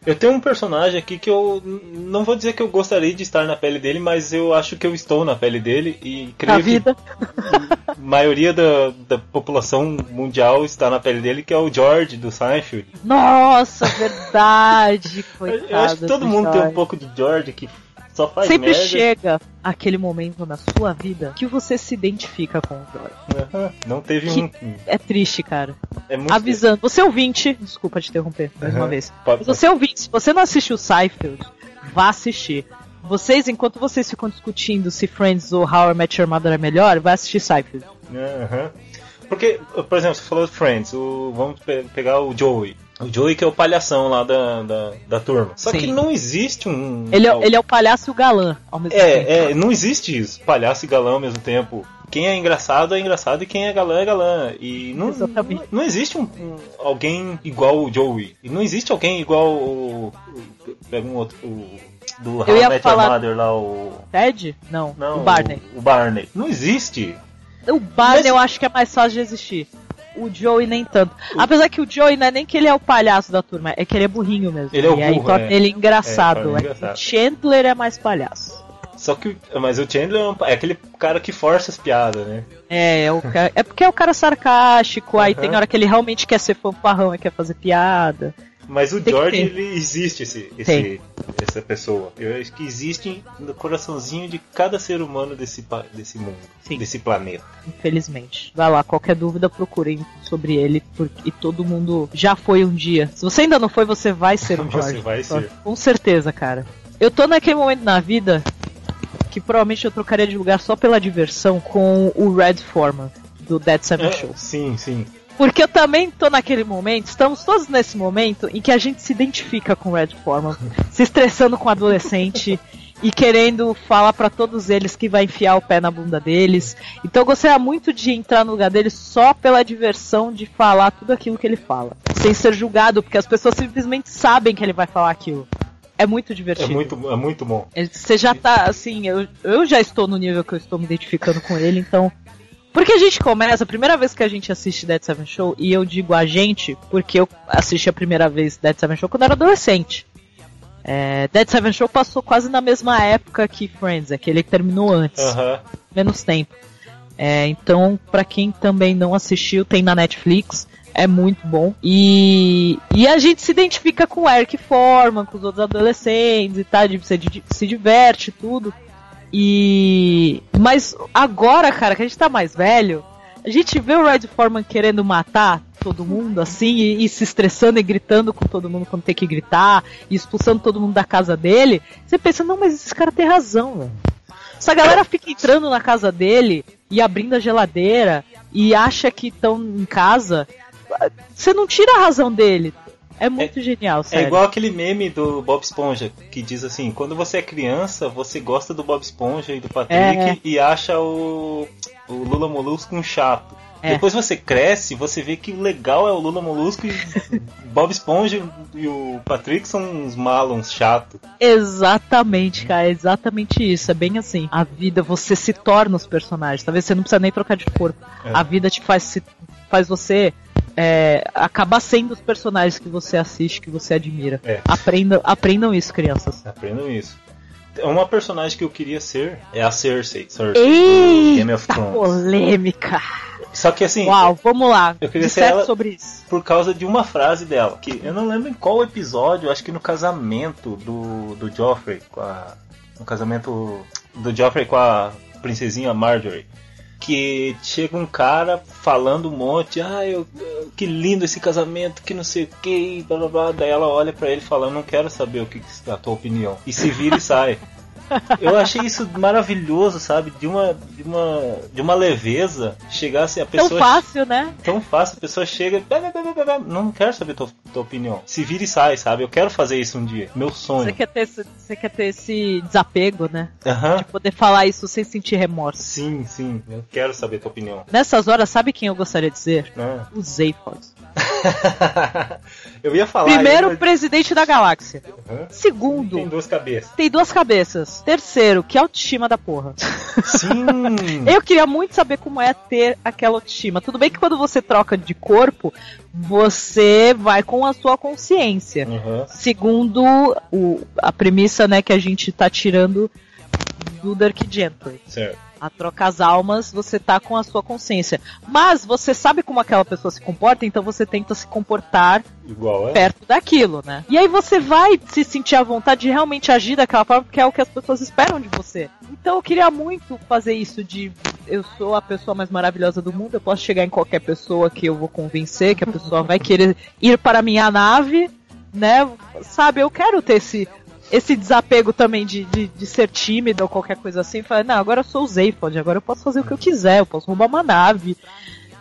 Eu tenho um personagem aqui que eu não vou dizer que eu gostaria de estar na pele dele, mas eu acho que eu estou na pele dele e creio Na vida. que [laughs] maioria da, da população mundial está na pele dele, que é o George do Seinfeld. Nossa, [laughs] verdade. Coitado. eu acho que todo do mundo tem um George. pouco de George que só faz Sempre merda. chega aquele momento na sua vida que você se identifica com o George. Aham, Não teve Que- um. É triste, cara. É muito Avisando. Você ouvinte, desculpa te interromper mais uma Aham. vez. Pode- Mas você ouvinte, se você não assistiu Seinfeld, vá assistir. Vocês, enquanto vocês ficam discutindo se Friends ou How I Met Your Mother é melhor, vai assistir Seinfeld. Aham. Porque, por exemplo, você falou de Friends, o, vamos pe- pegar o Joey. O Joey que é o palhação lá da, da, da turma. Só Sim. que não existe um. Ele é, ele é o palhaço e o galã ao mesmo tempo. É, é, não existe isso. Palhaço e galã ao mesmo tempo. Quem é engraçado é engraçado e quem é galã é galã. E não, não, não existe um, um- alguém igual o Joey. E não existe alguém igual o. pega um outro. O, do How Eu I Met Your Mother lá, o. Ted? Não, Não, o Barney. O, o Barney. Não existe. O Barney Mas- eu acho que é mais fácil de existir. O Joey nem tanto. Apesar que o Joey não é nem que ele é o palhaço da turma, é que ele é burrinho mesmo. Ele é o e aí burro, torna é. ele É, engraçado. É, engraçado. O Chandler é mais palhaço. Só que. o- Mas o Chandler é, um- é aquele cara que força as piadas, né? É, é, o é porque é o cara sarcástico, aí tem hora que ele realmente quer ser fanfarrão e quer fazer piada. Mas o Tem George, ele existe, esse, esse, essa pessoa. Eu acho que existe no coraçãozinho de cada ser humano desse, desse mundo, Sim. desse planeta. Infelizmente. Vai lá, qualquer dúvida procurem sobre ele, porque todo mundo já foi um dia. Se você ainda não foi, você vai ser um [laughs] Você George. vai ser. Com certeza, cara. Eu tô naquele momento na vida que provavelmente eu trocaria de lugar só pela diversão com o Red Foreman, do Dead Seven É, Show. sim, sim. Porque eu também tô naquele momento, estamos todos nesse momento em que a gente se identifica com o Red Foreman, [laughs] se estressando com o adolescente e querendo falar pra todos eles que vai enfiar o pé na bunda deles. Então eu gostaria muito de entrar no lugar dele só pela diversão de falar tudo aquilo que ele fala, sem ser julgado, porque as pessoas simplesmente sabem que ele vai falar aquilo. É muito É divertido. muito, é muito bom. Você já tá, assim, eu, eu já estou no nível que eu estou me identificando com ele, então. Porque a gente começa, a primeira vez que a gente assiste Dead Seven Show, e eu digo a gente, porque eu assisti a primeira vez Dead Seven Show quando era adolescente. É, Dead Seven Show passou quase na mesma época que Friends, aquele que terminou antes, Aham. menos tempo. É, então, pra quem também não assistiu, tem na Netflix. É muito bom. E, e a gente se identifica com o Eric Forman, com os outros adolescentes e tal, de- se, se diverte e tudo. E. Mas agora, cara, que a gente tá mais velho, a gente vê o Red Foreman querendo matar todo mundo, assim, e, e se estressando e gritando com todo mundo quando tem que gritar, e expulsando todo mundo da casa dele. Você pensa, não, mas esse cara tem razão, velho. Essa galera fica entrando na casa dele e abrindo a geladeira e acha que estão em casa. Você não tira a razão dele. É muito genial, É sério. igual aquele meme do Bob Esponja, que diz assim, quando você é criança, você gosta do Bob Esponja e do Patrick É. e acha o, o Lula Molusco um chato. É. Depois você cresce, você vê que o legal é o Lula Molusco e [laughs] Bob Esponja e o Patrick são uns malons chato. Exatamente, cara, é exatamente isso. É bem assim. A vida, você se torna os personagens. Talvez você não precisa nem trocar de corpo. É. A vida te faz, se- faz você é, acabar sendo os personagens que você assiste, que você admira. É. Aprendam, aprendam isso, crianças. Aprendam isso. Uma personagem que eu queria ser é a Cersei. Cersei do Game of Eita Thrones. polêmica! Só que assim, Uau, vamos lá. eu queria ser ela- sobre isso. por causa de uma frase dela, que eu não lembro em qual episódio, acho que no casamento do, do Joffrey com a. No casamento do Joffrey com a princesinha Marjorie. Que chega um cara falando um monte, ah, eu, que lindo esse casamento, que não sei o que, blá blá blá. Daí ela olha pra ele fala, eu não quero saber o que que é a tua opinião. E se vira e sai. [laughs] Eu achei isso maravilhoso, sabe? De uma, de uma, de uma leveza. Chegasse a Tão pessoa fácil, né? tão fácil, a pessoa chega, não quero saber tua, tua opinião. Se vira e sai, sabe? Eu quero fazer isso um dia. Meu Você sonho. quer, ter esse, você quer ter esse desapego, né? Aham. De poder falar isso sem sentir remorso. Sim, sim. Eu quero saber tua opinião. Nessas horas, sabe quem eu gostaria de ser? Né? O Zaphod. [laughs] eu ia falar. Primeiro, presidente da galáxia. Aham. Segundo, Tem duas cabeças. tem duas cabeças. Terceiro, que autoestima da porra. Sim. [laughs] Eu queria muito saber como é ter aquela autoestima. Tudo bem que quando você troca de corpo, você vai com a sua consciência. Aham. Segundo o- a premissa né, que a gente tá tirando do Dark Gently. Certo. A troca as almas, você tá com a sua consciência. Mas você sabe como aquela pessoa se comporta, então você tenta se comportar Igual é? perto daquilo, né? E aí você vai se sentir à vontade de realmente agir daquela forma, porque é o que as pessoas esperam de você. Então eu queria muito fazer isso de eu sou a pessoa mais maravilhosa do mundo, eu posso chegar em qualquer pessoa que eu vou convencer, que a pessoa vai querer ir para a minha nave, né? Sabe, eu quero ter esse esse desapego também de, de, de ser tímido ou qualquer coisa assim, falar, não, agora eu sou o Zaphod, agora eu posso fazer o que eu quiser, eu posso roubar uma nave.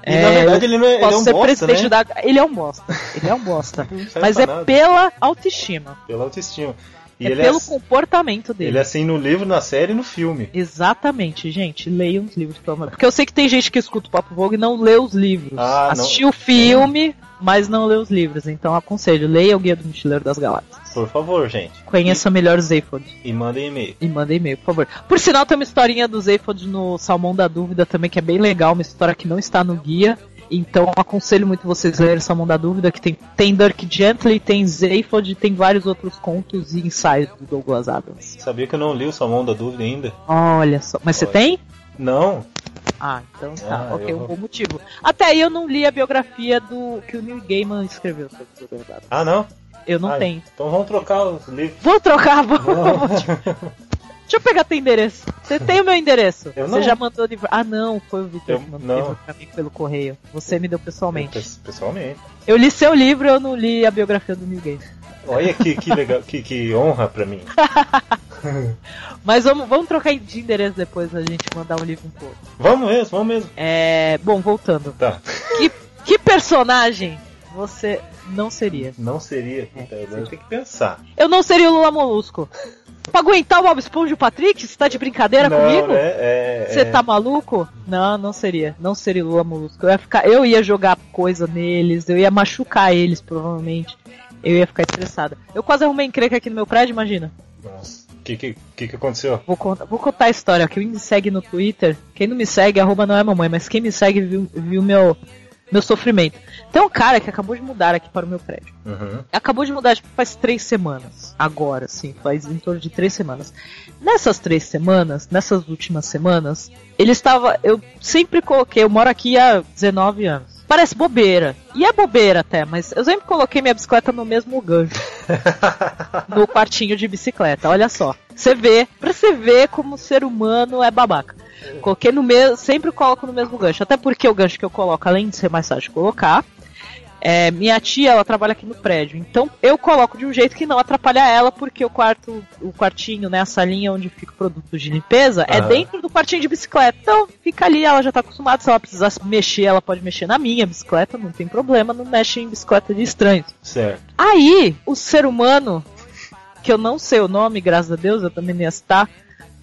E na verdade ele, não é, ele Posso é um ser bosta, presidente né? da. Ele é um bosta. Ele é um bosta. [laughs] Mas é nada. pela autoestima. Pela autoestima. E é ele, pelo é, comportamento dele. ele é assim no livro, na série e no filme. Exatamente, gente. Leiam os livros, pelo amor. Porque eu sei que tem gente que escuta o Papo Vogue e não lê os livros. Ah. Assistiu o filme, mas não lê os livros. Então aconselho, leia o Guia do Mochileiro das Galáxias. Por favor, gente. Conheça melhor o Zaphod. E mandem e-mail. E manda e-mail, por favor. Por sinal, tem uma historinha do Zaphod no Salmão da Dúvida também, que é bem legal, uma história que não está no guia. Então aconselho muito vocês lerem Salmão da Dúvida, que tem, tem Dirk Gently, tem Zaphod, tem vários outros contos e ensaios do Douglas Adams. Sabia que eu não li o Salmão da Dúvida ainda? Olha só. Mas você Olha. tem? Não. Ah, então tá. Ah, ok, eu- um bom motivo. Até aí eu não li a biografia do que o Neil Gaiman escreveu sobre o. Ah, não? Eu não Ah, tenho. Então vamos trocar os livros. Vou trocar, vou. Deixa eu pegar teu endereço. Você tem o meu endereço? Eu Você não. já mandou livro. Ah, não, foi o Victor Eu- que mandou não. livro pra mim pelo correio. Você me deu pessoalmente. Pes- Pessoalmente. Eu li seu livro, eu não li a biografia do Neil Gaiman. Olha que, que legal, que, que honra pra mim. [laughs] [laughs] Mas vamos, vamos trocar de endereço depois a gente mandar um livro um pouco. Vamos mesmo, vamos mesmo. É, bom, voltando. Tá. Que, que personagem você não seria? Não seria. Agora eu tenho que pensar. Eu não seria o Lula Molusco. pra aguentar o Bob Esponja e o Patrick? Você tá de brincadeira não, comigo? né? É, Você é- tá maluco? Não, não seria. Não seria Lula Molusco. Eu ia ficar, eu ia jogar coisa neles, eu ia machucar eles, provavelmente. Eu ia ficar estressada. Eu quase arrumei encrenca aqui no meu prédio, imagina. Nossa, que, que, que que aconteceu? Vou contar, vou contar a história. Quem me segue no Twitter, quem não me segue, arroba não é mamãe, mas quem me segue viu, viu meu, meu sofrimento. Tem um cara que acabou de mudar aqui para o meu prédio. Uhum. Acabou de mudar tipo, faz três semanas. Agora, sim, faz em torno de três semanas. Nessas três semanas, nessas últimas semanas, ele estava. Eu sempre coloquei, eu moro aqui há 19 anos. Parece bobeira. E é bobeira até, mas eu sempre coloquei minha bicicleta no mesmo gancho. [laughs] no quartinho de bicicleta, olha só. Você vê, pra você ver como o ser humano é babaca. Coloquei no mesmo. Sempre coloco no mesmo gancho. Até porque o gancho que eu coloco, além de ser mais fácil de colocar, é, minha tia, ela trabalha aqui no prédio. Então eu coloco de um jeito que não atrapalha ela, porque o quarto, o quartinho, né, a salinha onde fica o produto de limpeza, é dentro do quartinho de bicicleta. Então fica ali, ela já tá acostumada. Se ela precisar mexer, ela pode mexer na minha bicicleta, não tem problema, não mexe em bicicleta de estranhos. Certo. Aí, o ser humano, que eu não sei o nome, graças a Deus, eu também nem ia citar,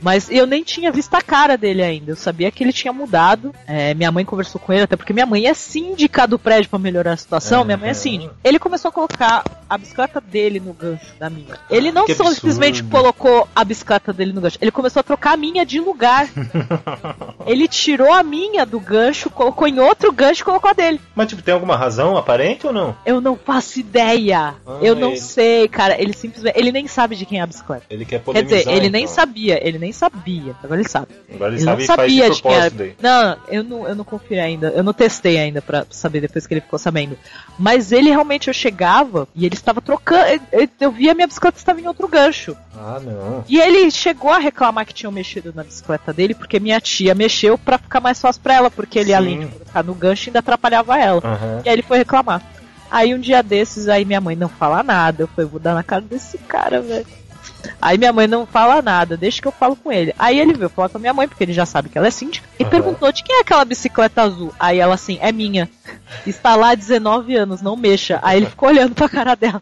mas eu nem tinha visto a cara dele ainda. Eu sabia que ele tinha mudado. É, minha mãe conversou com ele, até porque minha mãe é síndica do prédio pra melhorar a situação. Aham. Minha mãe é síndica. Ele começou a colocar a bicicleta dele no gancho da minha. Ele não que só absurdo. simplesmente colocou a bicicleta dele no gancho, ele começou a trocar a minha de lugar. [laughs] ele tirou a minha do gancho, colocou em outro gancho e colocou a dele. Mas, tipo, tem alguma razão aparente ou não? Eu não faço ideia. Ah, eu não ele- sei, cara. Ele simplesmente. Ele nem sabe de quem é a bicicleta. Ele quer Quer polemizar, dizer, ele nem então. sabia. Ele nem sabia. Agora ele sabe. Agora ele, Ele sabe não sabia de era. propósito daí. Não, eu não, eu não confio ainda. Eu não testei ainda pra saber depois que ele ficou sabendo. Mas ele realmente, eu chegava e ele estava trocando. eu- via a minha bicicleta estava em outro gancho. Ah, não. E ele chegou a reclamar que tinham mexido na bicicleta dele, porque minha tia mexeu pra ficar mais fácil pra ela, porque ele, Sim. além de colocar no gancho, ainda atrapalhava ela. Aham. E aí ele foi reclamar. Aí um dia desses, aí minha mãe não fala nada. Eu falei, vou dar na cara desse cara, velho. Aí minha mãe não fala nada, deixa que eu falo com ele. Aí ele veio falar com a minha mãe, porque ele já sabe que ela é síndica, e Aham. perguntou de quem é aquela bicicleta azul. Aí ela assim, é minha. Está lá há 19 anos, não mexa. Aí ele ficou olhando pra cara dela.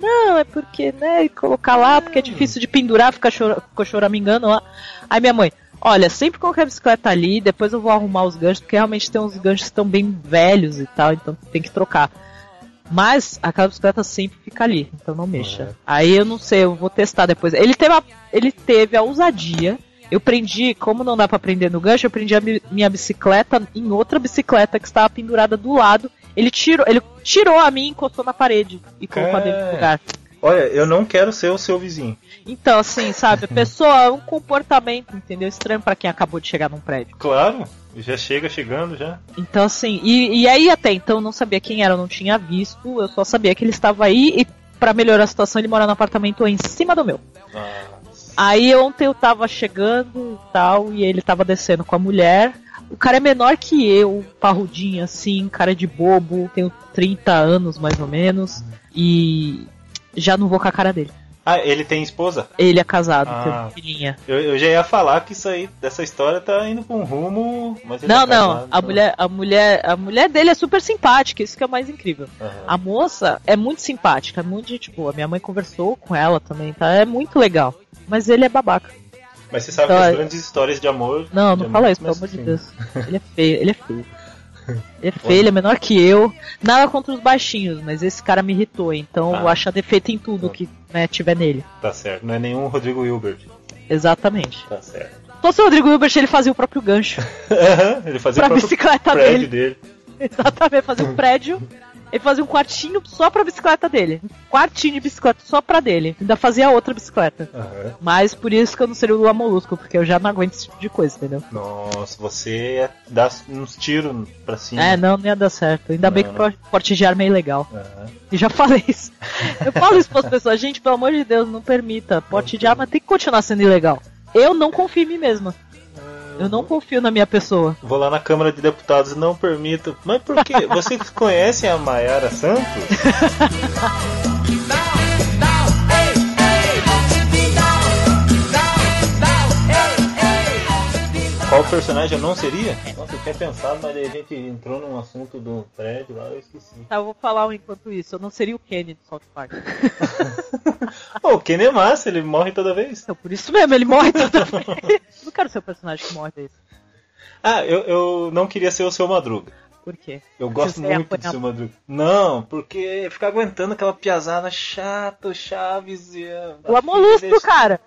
Não, é porque, né, colocar lá, porque é difícil de pendurar, fica chora, ficou choramingando lá. Aí minha mãe, olha, sempre coloquei a bicicleta ali, depois eu vou arrumar os ganchos, porque realmente tem uns ganchos que estão bem velhos e tal, então tem que trocar. Mas aquela bicicleta sempre fica ali, então não mexa. Uhum. Aí eu não sei, eu vou testar depois. Ele teve a, ele teve a ousadia. Eu prendi, como não dá pra prender no gancho, eu prendi a mi- minha bicicleta em outra bicicleta que estava pendurada do lado. Ele tirou, ele tirou a minha e encostou na parede e colocou a dentro do É. lugar. Olha, eu não quero ser o seu vizinho. Então, assim, sabe, a pessoa é um comportamento, entendeu? Estranho pra quem acabou de chegar num prédio. Claro, já chega chegando já. Então, assim, e, e aí até então eu não sabia quem era, eu não tinha visto, eu só sabia que ele estava aí e pra melhorar a situação ele mora no apartamento em cima do meu. Nossa. Aí ontem eu tava chegando e tal, e ele tava descendo com a mulher. O cara é menor que eu, parrudinho assim, cara de bobo, tenho 30 anos mais ou menos, e já não vou com a cara dele. Ah, ele tem esposa? Ele é casado, Ah. tem filhinha. Eu, eu já ia falar que isso aí, dessa história tá indo pra um rumo, mas Não, é não, a mulher, a mulher, a mulher dele é super simpática, isso que é o mais incrível. Aham. A moça é muito simpática, é muito gente boa. Minha mãe conversou com ela também, tá? É muito legal. Mas ele é babaca. Mas você sabe Então, que as é- grandes histórias de amor. Não, não amor fala isso, pelo amor de assim. Deus. Ele é feio, ele é feio. É feio, ele é menor que eu. Nada contra os baixinhos, mas esse cara me irritou, então eu Ah. acho defeito em tudo que né, tiver nele. Tá certo, não é nenhum Rodrigo Hilbert. Exatamente. Tá certo. Se fosse o Rodrigo Hilbert, ele fazia o próprio gancho [laughs] ele fazia pra o próprio bicicleta prédio dele. dele. [laughs] Exatamente, fazia um prédio. Ele fazia um quartinho só pra bicicleta dele. Um quartinho de bicicleta só pra dele. Ainda fazia outra bicicleta. Aham. Mas por isso que eu não seria o Lula Molusco, porque eu já não aguento esse tipo de coisa, entendeu? Nossa, você ia dar uns tiros pra cima. É, não, não ia dar certo. Ainda bem Não, que o porte de arma é ilegal. Aham. E já falei isso. Eu falo isso pras pessoas, gente, pelo amor de Deus, não permita. Porte de arma tem que continuar sendo ilegal. Eu não confio em mim mesma. Eu não confio na minha pessoa. Vou lá na Câmara de Deputados, não permito. Mas por quê? [laughs] Vocês conhecem a Mayara Santos? Qual personagem eu não seria? Nossa, eu tinha pensado, mas aí a gente entrou num assunto do prédio lá, eu esqueci. Tá, eu vou falar um enquanto isso. Eu não seria o Kenny do South Park. [laughs] Ô, o Ken é massa, ele morre toda vez. Então, por isso mesmo, ele morre toda vez. [laughs] Quero ser o personagem que morre desse. Ah, eu, eu não queria ser o seu Madruga. Por quê? Eu gosto muito do seu Madruga. Não, porque ficar aguentando aquela piazada chata, Chaves e. O Amolusco, cara.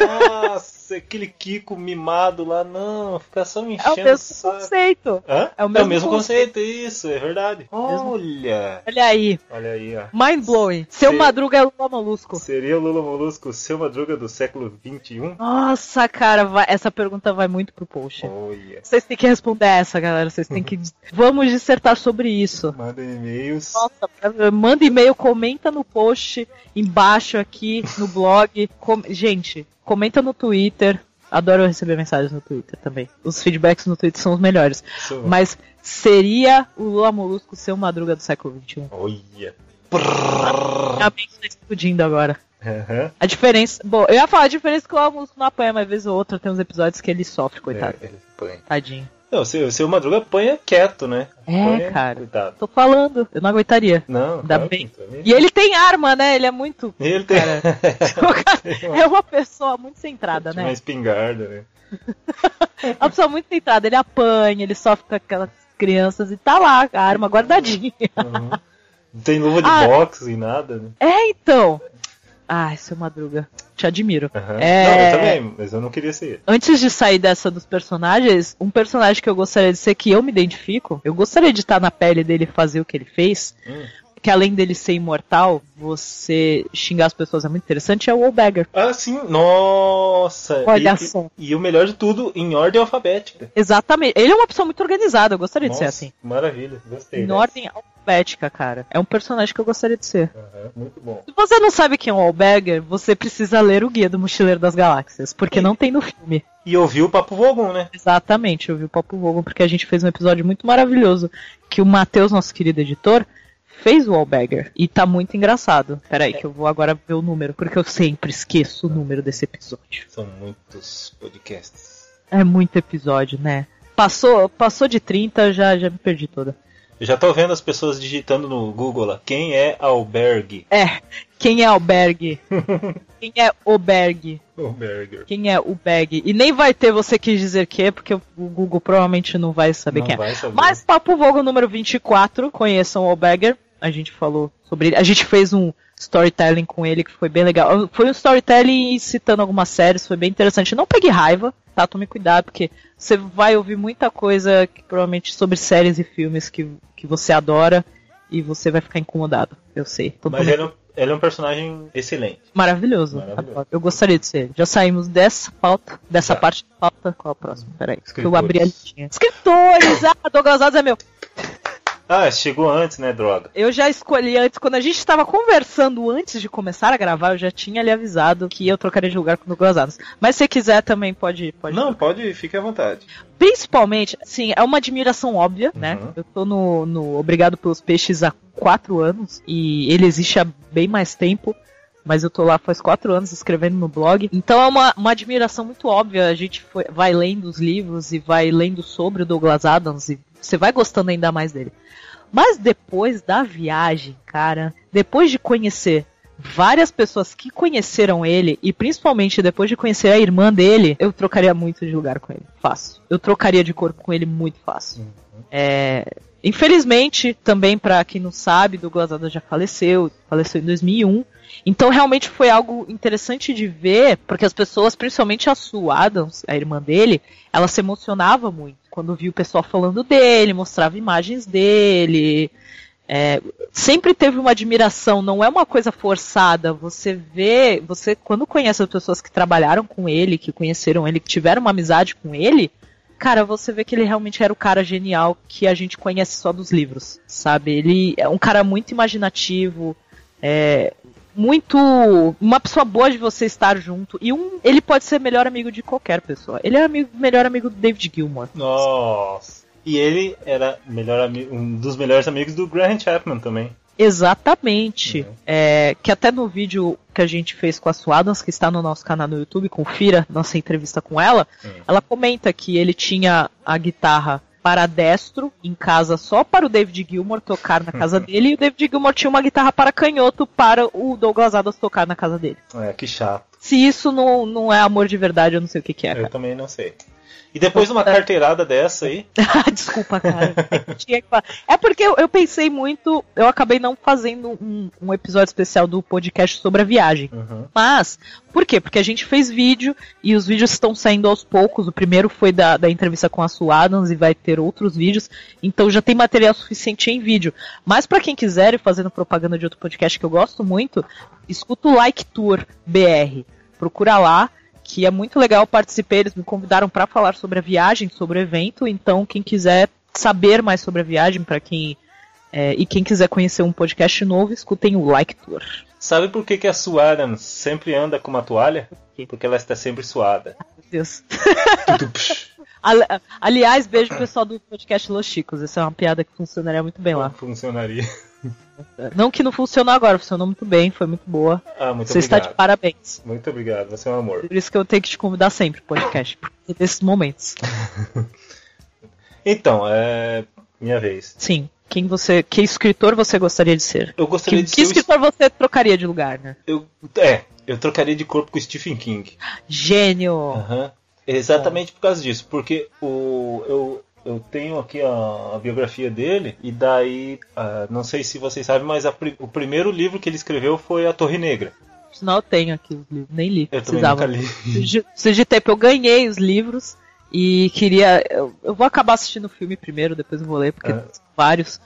Nossa, aquele Kiko mimado lá, não, fica só me É o enchendo o mesmo saco. conceito. Hã? É o mesmo conceito, isso, é verdade. Olha, Olha aí. olha aí, ó. Mind blowing. Seu. Madruga é o Lula Molusco. Seria o Lula Molusco o seu Madruga do século um? XXI? Nossa, cara, vai- essa pergunta vai muito pro post. Vocês têm que responder essa, galera. Vocês têm que. [laughs] Vamos dissertar sobre isso. Manda e-mails. Nossa, manda e-mail, comenta no post embaixo aqui no blog. Com- Gente, comenta no Twitter. Adoro receber mensagens no Twitter também. Os feedbacks no Twitter são os melhores. Mas seria o Lula Molusco seu Madruga do século XXI? Olha. A mente tá explodindo agora. Aham. A diferença. Bom, eu ia falar a diferença é que o Lula Molusco não apanha, mas vez ou outra tem uns episódios que ele sofre, coitado. É, ele apanha. Tadinho. Não, o seu, o Madruga apanha quieto, né? É, Apanha, cara. Coitado. Tô falando, eu não aguentaria. Não, Ainda bem. E ele tem arma, né? Ele é muito. Ele tem Cara, [laughs] é uma pessoa muito centrada, uma né? espingarda, né? É [laughs] uma pessoa muito centrada. Ele apanha, ele sofre com aquelas crianças e tá lá, a arma guardadinha. Uhum. Não tem luva de Ah. boxe e nada, né? É, então. Ai, seu Madruga. Te admiro. Aham. É. Não, eu também, mas eu não queria ser. Antes de sair dessa dos personagens, um personagem que eu gostaria de ser, que eu me identifico, eu gostaria de estar na pele dele e fazer o que ele fez, Hum. Que além dele ser imortal, você xingar as pessoas é muito interessante, é o Oldbagger. Ah, sim, nossa! Olha e, só. E, e o melhor de tudo, em ordem alfabética. Exatamente. Ele é uma pessoa muito organizada, eu gostaria de ser Nossa, assim. Maravilha, gostei. Em dessa. ordem alfabética, cara. É um personagem que eu gostaria de ser. Aham, muito bom. Se você não sabe quem é o Allbagger, você precisa ler o Guia do Mochileiro das Galáxias, porque não tem no filme. E ouviu o Papo Vogon, né? Exatamente, eu vi o Papo Vogon porque a gente fez um episódio muito maravilhoso que o Matheus, nosso querido editor, fez o Allbagger. E tá muito engraçado. Peraí, que eu vou agora ver o número, porque eu sempre esqueço o número desse episódio. São muitos podcasts. É muito episódio, né? Passou, passou de 30, já, já me perdi toda. Eu já tô vendo as pessoas digitando no Google lá. Quem é Albergue? É, quem é Albergue? [laughs] quem é Oberg? Alberger. Quem é o Bag? E nem vai ter você quis dizer que é, porque o Google provavelmente não vai saber Não quem é. vai saber. Mas Papo Vogo número 24, conheçam o Bagger. A gente falou sobre ele. A gente fez um storytelling com ele que foi bem legal. Foi um storytelling citando algumas séries, foi bem interessante. Não pegue raiva, tá? Tome cuidado, porque você vai ouvir muita coisa que, provavelmente sobre séries e filmes que, que você adora e você vai ficar incomodado. Eu sei. Mas ele é, um, ele é um personagem excelente. Maravilhoso. Maravilhoso. Eu gostaria de ser. Já saímos dessa pauta, dessa Já. parte da pauta. Qual é o próximo? Peraí. Eu abri a listinha. Escritores! Ah, Douglas Adams é meu. Ah, chegou antes, né, droga? Eu já escolhi antes, quando a gente estava conversando antes de começar a gravar, eu já tinha lhe avisado que eu trocaria de lugar com o Douglas Adams. Mas se quiser também pode. pode Não, pode, fique à vontade. Principalmente, sim, é uma admiração óbvia, né? Uhum. Eu tô no, no Obrigado pelos Peixes há quatro anos e ele existe há bem mais tempo. Mas eu tô lá faz quatro anos escrevendo no blog. Então é uma, uma admiração muito óbvia. A gente foi- vai lendo os livros e vai lendo sobre o Douglas Adams e você vai gostando ainda mais dele. Mas depois da viagem, cara, depois de conhecer várias pessoas que conheceram ele e principalmente depois de conhecer a irmã dele, eu trocaria muito de lugar com ele. Fácil. Eu trocaria de corpo com ele muito fácil. É, Infelizmente, também pra quem não sabe, Douglas Adams já faleceu, faleceu em 2001. Então realmente foi algo interessante de ver, porque as pessoas, principalmente a Sue Adams, a irmã dele, ela se emocionava muito quando viu o pessoal falando dele, mostrava imagens dele. É, sempre teve uma admiração, não é uma coisa forçada. Você vê, você quando conhece as pessoas que trabalharam com ele, que conheceram ele, que tiveram uma amizade com ele, cara, você vê que ele realmente era o cara genial que a gente conhece só dos livros, sabe? Ele é um cara muito imaginativo, é muito uma pessoa boa de você estar junto e um ele pode ser melhor amigo de qualquer pessoa. Ele é amigo, melhor amigo do David Gilmour. Nossa. E ele era melhor um dos melhores amigos do Graham Chapman também. Exatamente. É, que até no vídeo que a gente fez com a Sue Adams, que está no nosso canal no YouTube, confira nossa entrevista com ela, ela comenta que ele tinha a guitarra para destro em casa só para o David Gilmour tocar na casa [laughs] dele e o David Gilmour tinha uma guitarra para canhoto para o Douglas Adams tocar na casa dele. É, que chato. Se isso não, não é amor de verdade, eu não sei o que, que é. Eu Cara. também não sei. E depois de uma carteirada dessa aí, [laughs] Desculpa, cara. Falar. É porque eu, eu pensei muito, eu acabei não fazendo um, um episódio especial do podcast sobre a viagem. uhum, Mas, por quê? Porque a gente fez vídeo e os vídeos estão saindo aos poucos. O primeiro foi da, da entrevista com a Sue Adams e vai ter outros vídeos. Então já tem material suficiente em vídeo. Mas para quem quiser, e fazendo propaganda de outro podcast que eu gosto muito, escuta o Like Tour BR. Procura lá, que é muito legal. Participei, eles me convidaram para falar sobre a viagem, sobre o evento. Então, quem quiser saber mais sobre a viagem, para quem. é, e quem quiser conhecer um podcast novo, escutem o Like Tour. sabe por que, que a Sue Adams sempre anda com uma toalha? Porque ela está sempre suada. Meu Deus. [laughs] Aliás, beijo pro pessoal do podcast Los Chicos. Essa é uma piada que funcionaria muito bem lá. funcionaria. Não que não funcionou agora, funcionou muito bem, foi muito boa. Ah, muito Você está obrigado. de parabéns. Muito obrigado, você é um amor. Por isso que eu tenho que te convidar sempre podcast, por desses momentos. [laughs] Então, é. Minha vez. Sim. Quem você, que escritor você gostaria de ser? Eu gostaria Que, de que ser. o- escritor você trocaria de lugar, né? Eu, é, eu trocaria de corpo com o Stephen King. Gênio. Aham. Exatamente por causa disso, porque o, eu, eu tenho aqui a, a biografia dele, e daí, ah, não sei se vocês sabem, mas a o primeiro livro que ele escreveu foi A Torre Negra. Sinal eu tenho aqui os livros, nem li. Eu precisava. nunca li. Preciso de tempo, eu ganhei os livros e queria. Eu, eu vou acabar assistindo o filme primeiro, depois eu vou ler, porque É. são vários.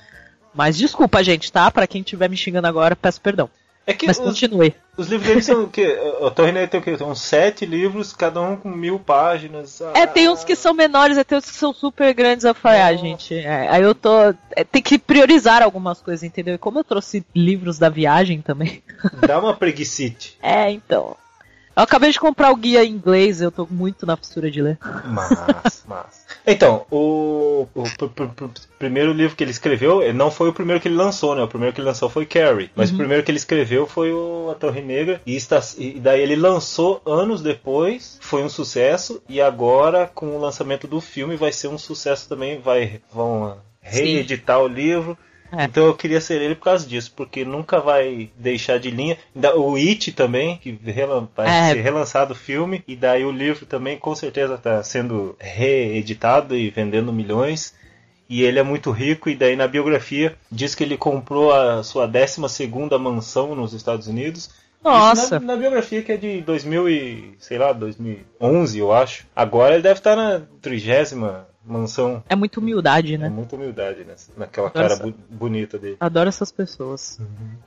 Mas desculpa, gente, tá? Pra quem estiver me xingando agora, peço perdão. É que Mas os, continue. os livros dele são o quê? A Torre Negra tem o quê? São sete livros, cada um com mil páginas. É, tem uns que são menores, e tem uns que são super grandes. Eu falei, ah, gente, é, aí eu tô. é, tem que priorizar algumas coisas, entendeu? E como eu trouxe livros da viagem também. [laughs] Dá uma preguicite. É, então. Eu acabei de comprar o guia em inglês, eu tô muito na fissura de ler. Mas, [laughs] mas. Então, o, o pr- pr- pr- primeiro livro que ele escreveu não foi o primeiro que ele lançou, né? O primeiro que ele lançou foi Carrie. Mas o primeiro que ele escreveu foi o A Torre Negra. E, está, e daí ele lançou anos depois, foi um sucesso. E agora, com o lançamento do filme, vai ser um sucesso também. Vai, vão reeditar o livro. É. Então eu queria ser ele por causa disso, porque nunca vai deixar de linha. O It também, que vai É. ser relançado o filme, e daí o livro também com certeza está sendo reeditado e vendendo milhões. E ele é muito rico, e daí na biografia diz que ele comprou a sua 12 segunda mansão nos Estados Unidos. Nossa. Na, na biografia que é de 2000 e, sei lá, 2011, eu acho. Agora ele deve estar na trigésima mansão. É muita humildade, É né? muita humildade nessa, naquela Adoro cara essa- bonita dele. Adoro essas pessoas.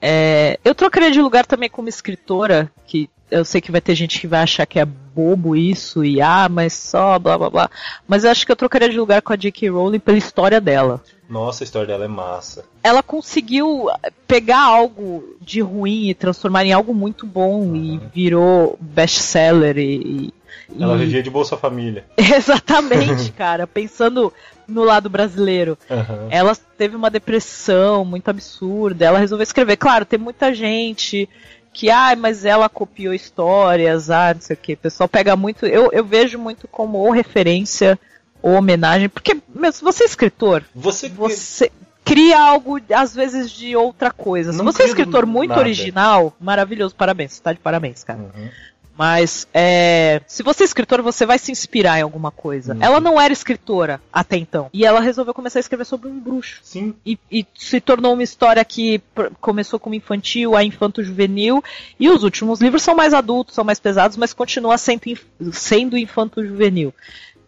É, eu trocaria de lugar também como escritora, que eu sei que vai ter gente que vai achar que é bobo isso, e ah, mas só blá blá blá. Mas eu acho que eu trocaria de lugar com a J.K. Rowling pela história dela. Nossa, a história dela é massa. Ela conseguiu pegar algo de ruim e transformar em algo muito bom e virou best-seller e. Ela e- vivia de Bolsa Família. [laughs] Exatamente, cara. Pensando no lado brasileiro. Aham. Ela teve uma depressão muito absurda. Ela resolveu escrever. Claro, tem muita gente que, ah, mas ela copiou histórias, ah, não sei o que. O pessoal pega muito. Eu, eu vejo muito como ou referência ou homenagem. Porque, meu, se você é escritor, Você, você cria algo, às vezes, de outra coisa. Se você é escritor muito nada. original, maravilhoso, parabéns. Você tá de parabéns, cara. Uhum. Mas é, se você é escritor, você vai se inspirar em alguma coisa. Uhum. Ela não era escritora até então. E ela resolveu começar a escrever sobre um bruxo. Sim. E, e se tornou uma história que começou como infantil, a infanto-juvenil. E os últimos livros são mais adultos, são mais pesados, mas continua sendo, inf- sendo infanto-juvenil.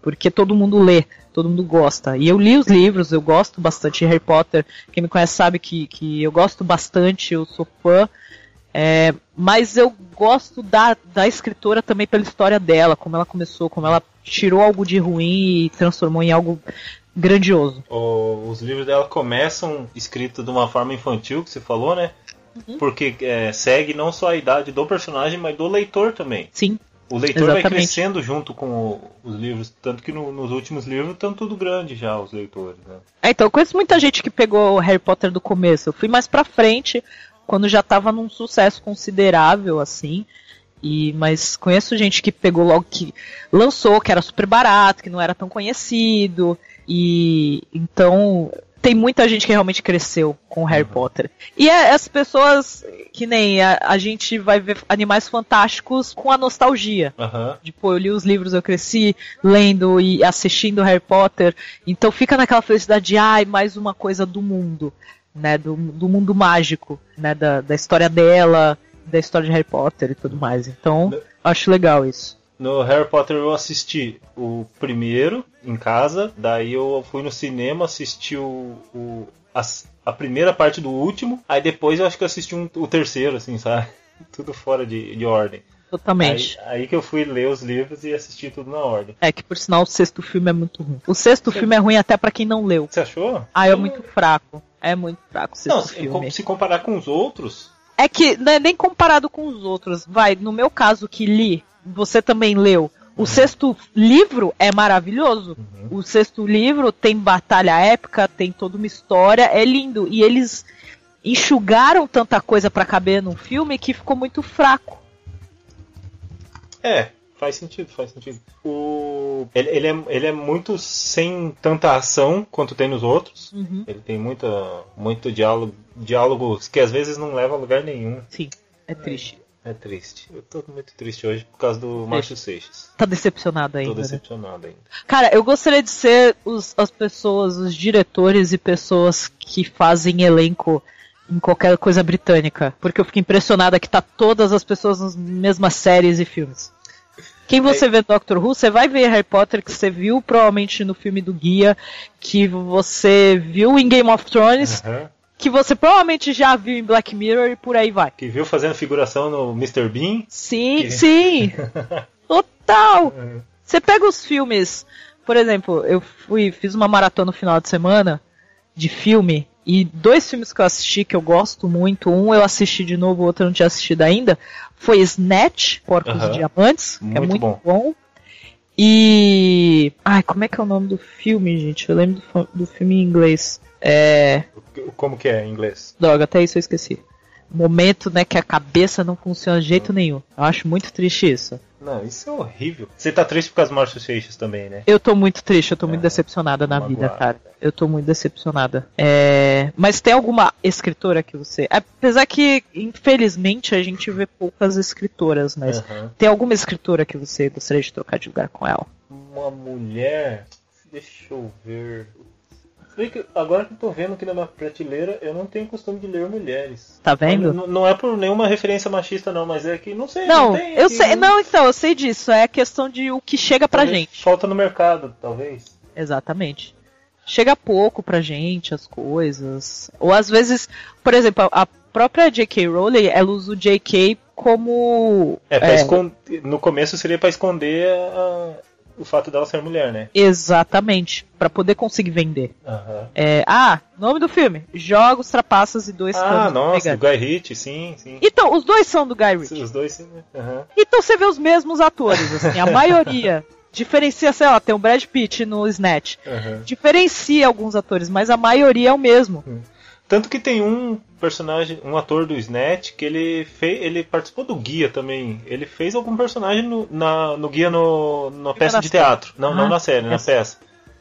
Porque todo mundo lê, todo mundo gosta. E eu li os livros, eu gosto bastante de Harry Potter. Quem me conhece sabe que, que eu gosto bastante, eu sou fã. É, mas eu gosto da, da escritora também pela história dela, como ela começou, como ela tirou algo de ruim e transformou em algo grandioso. O- os livros dela começam escritos de uma forma infantil, que você falou, né? Uhum. Porque é, segue não só a idade do personagem, mas do leitor também. Sim, O leitor vai Exatamente. crescendo junto com o- os livros, tanto que no- nos últimos livros estão tudo grande já, os leitores. Né? É, então, eu conheço muita gente que pegou o Harry Potter do começo. Eu fui mais pra frente, quando já tava num sucesso considerável, assim. E, mas conheço gente que pegou logo que lançou, que era super barato, que não era tão conhecido. E então tem muita gente que realmente cresceu com Harry Potter. E é, as pessoas que nem a, a gente vai ver Animais Fantásticos com a nostalgia. Aham. Tipo, eu li os livros, eu cresci lendo e assistindo Harry Potter. Então fica naquela felicidade de, ai, mais uma coisa do mundo, né? Do, do mundo mágico, né? Da, da história dela, da história de Harry Potter e tudo mais. Então, acho legal isso. No Harry Potter eu assisti o primeiro em casa, daí eu fui no cinema, assisti o, o- as- a, primeira parte do último, aí depois eu acho que eu assisti um- o terceiro, assim, sabe? [laughs] Tudo fora de, de ordem. Aí, Totalmente. aí que eu fui ler os livros e assistir tudo na ordem. É que por sinal o sexto filme é muito ruim. O sexto filme é ruim até pra quem não leu. Você achou? Ah, é muito fraco. É muito fraco sexto Não, se, filme. se comparar com os outros, É que não é nem comparado com os outros. Vai, no meu caso que li, você também leu. O sexto livro é maravilhoso. O sexto livro tem batalha épica, tem toda uma história, é lindo. E eles enxugaram tanta coisa pra caber num filme que ficou muito fraco. É, faz sentido, faz sentido. O... Ele, ele é, ele é muito sem tanta ação quanto tem nos outros. Uhum. Ele tem muita, muito diálogo, diálogos que às vezes não leva a lugar nenhum. Sim, é triste. É triste. Eu tô muito triste hoje por causa do Márcio Seixas. Tá decepcionado Tô ainda. né? decepcionado ainda. Cara, eu gostaria de ser os- as pessoas, os diretores e pessoas que fazem elenco em qualquer coisa britânica. Porque eu fico impressionada que tá todas as pessoas nas mesmas séries e filmes. Quem você vê Doctor Who, você vai ver Harry Potter que você viu provavelmente no filme do Guia, que você viu em Game of Thrones, Aham. que você provavelmente já viu em Black Mirror e por aí vai. Que viu fazendo figuração no Mr. Bean. Sim, Que- sim. [laughs] Total. Uhum. Você pega os filmes, por exemplo, eu fui fiz uma maratona no final de semana de filme e dois filmes que eu assisti que eu gosto muito, um eu assisti de novo, o outro eu não tinha assistido ainda, foi Snatch, Porcos e Diamantes, que é Muito muito bom. bom. E ai, como é que é o nome do filme, gente? Eu lembro do, do filme em inglês. É, Como que é em inglês? droga, até isso eu esqueci. Momento, né, que a cabeça não funciona de jeito nenhum. Eu acho muito triste isso. Não, isso é horrível. Você tá triste por causa do Márcio Seixas também, né? Eu tô muito triste, eu tô muito É, decepcionada na vida, cara. Eu tô muito decepcionada. É... Mas tem alguma escritora que você. Apesar que, infelizmente, a gente vê poucas escritoras, mas. Aham. Tem alguma escritora que você gostaria de trocar de lugar com ela? Uma mulher. Deixa eu ver. Bem que Agora que eu tô vendo aqui na minha prateleira, eu não tenho costume de ler mulheres. Tá vendo? Não, não é por nenhuma referência machista, não, mas é que não sei. Não, tem eu sei. né? Não, então, eu sei disso. É a questão de o que chega pra Talvez gente. Falta no mercado, talvez. Exatamente. Chega pouco pra gente as coisas. Ou às vezes, por exemplo, a própria J.K. Rowling, ela usa o J.K. como. É, pra é, escon- no começo seria pra esconder a- o fato dela ser mulher, né? Exatamente. Pra poder conseguir vender. Aham. É, ah, nome do filme: Jogos, Trapaças e Dois Ah, nossa, do. Guy Ritchie, sim, sim. Então, os dois são do Guy Ritchie. Os dois, sim. Aham. Então você vê os mesmos atores, assim, a maioria. [laughs] Diferencia, sei lá, tem o Brad Pitt no Snatch. Aham. Diferencia alguns atores, mas a maioria é o mesmo. Tanto que tem um personagem, um ator do Snatch, que ele fez, ele participou do guia também. Ele fez algum personagem no, na, no guia no, na peça na de série. teatro. Não, não Ah, na série, na [laughs] peça.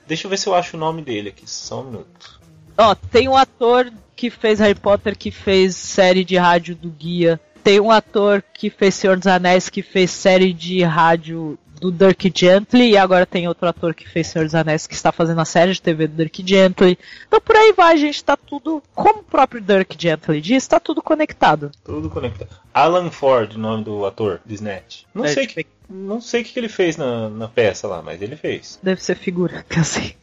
Deixa eu ver se eu acho o nome dele aqui, só um minuto. Ó, tem um ator que fez Harry Potter, que fez série de rádio do Guia. Tem um ator que fez Senhor dos Anéis, que fez série de rádio do Dirk Gently. E agora tem outro ator que fez Senhor dos Anéis, que está fazendo a série de TV do Dirk Gently. Então por aí vai, gente. Tá tudo, como o próprio Dirk Gently diz, tá tudo conectado. Tudo conectado. Alan Ford, o nome do ator do Snatch. Não É, sei que, não sei o que ele fez na, na peça lá, mas ele fez. Deve ser figura, [laughs] que eu sei.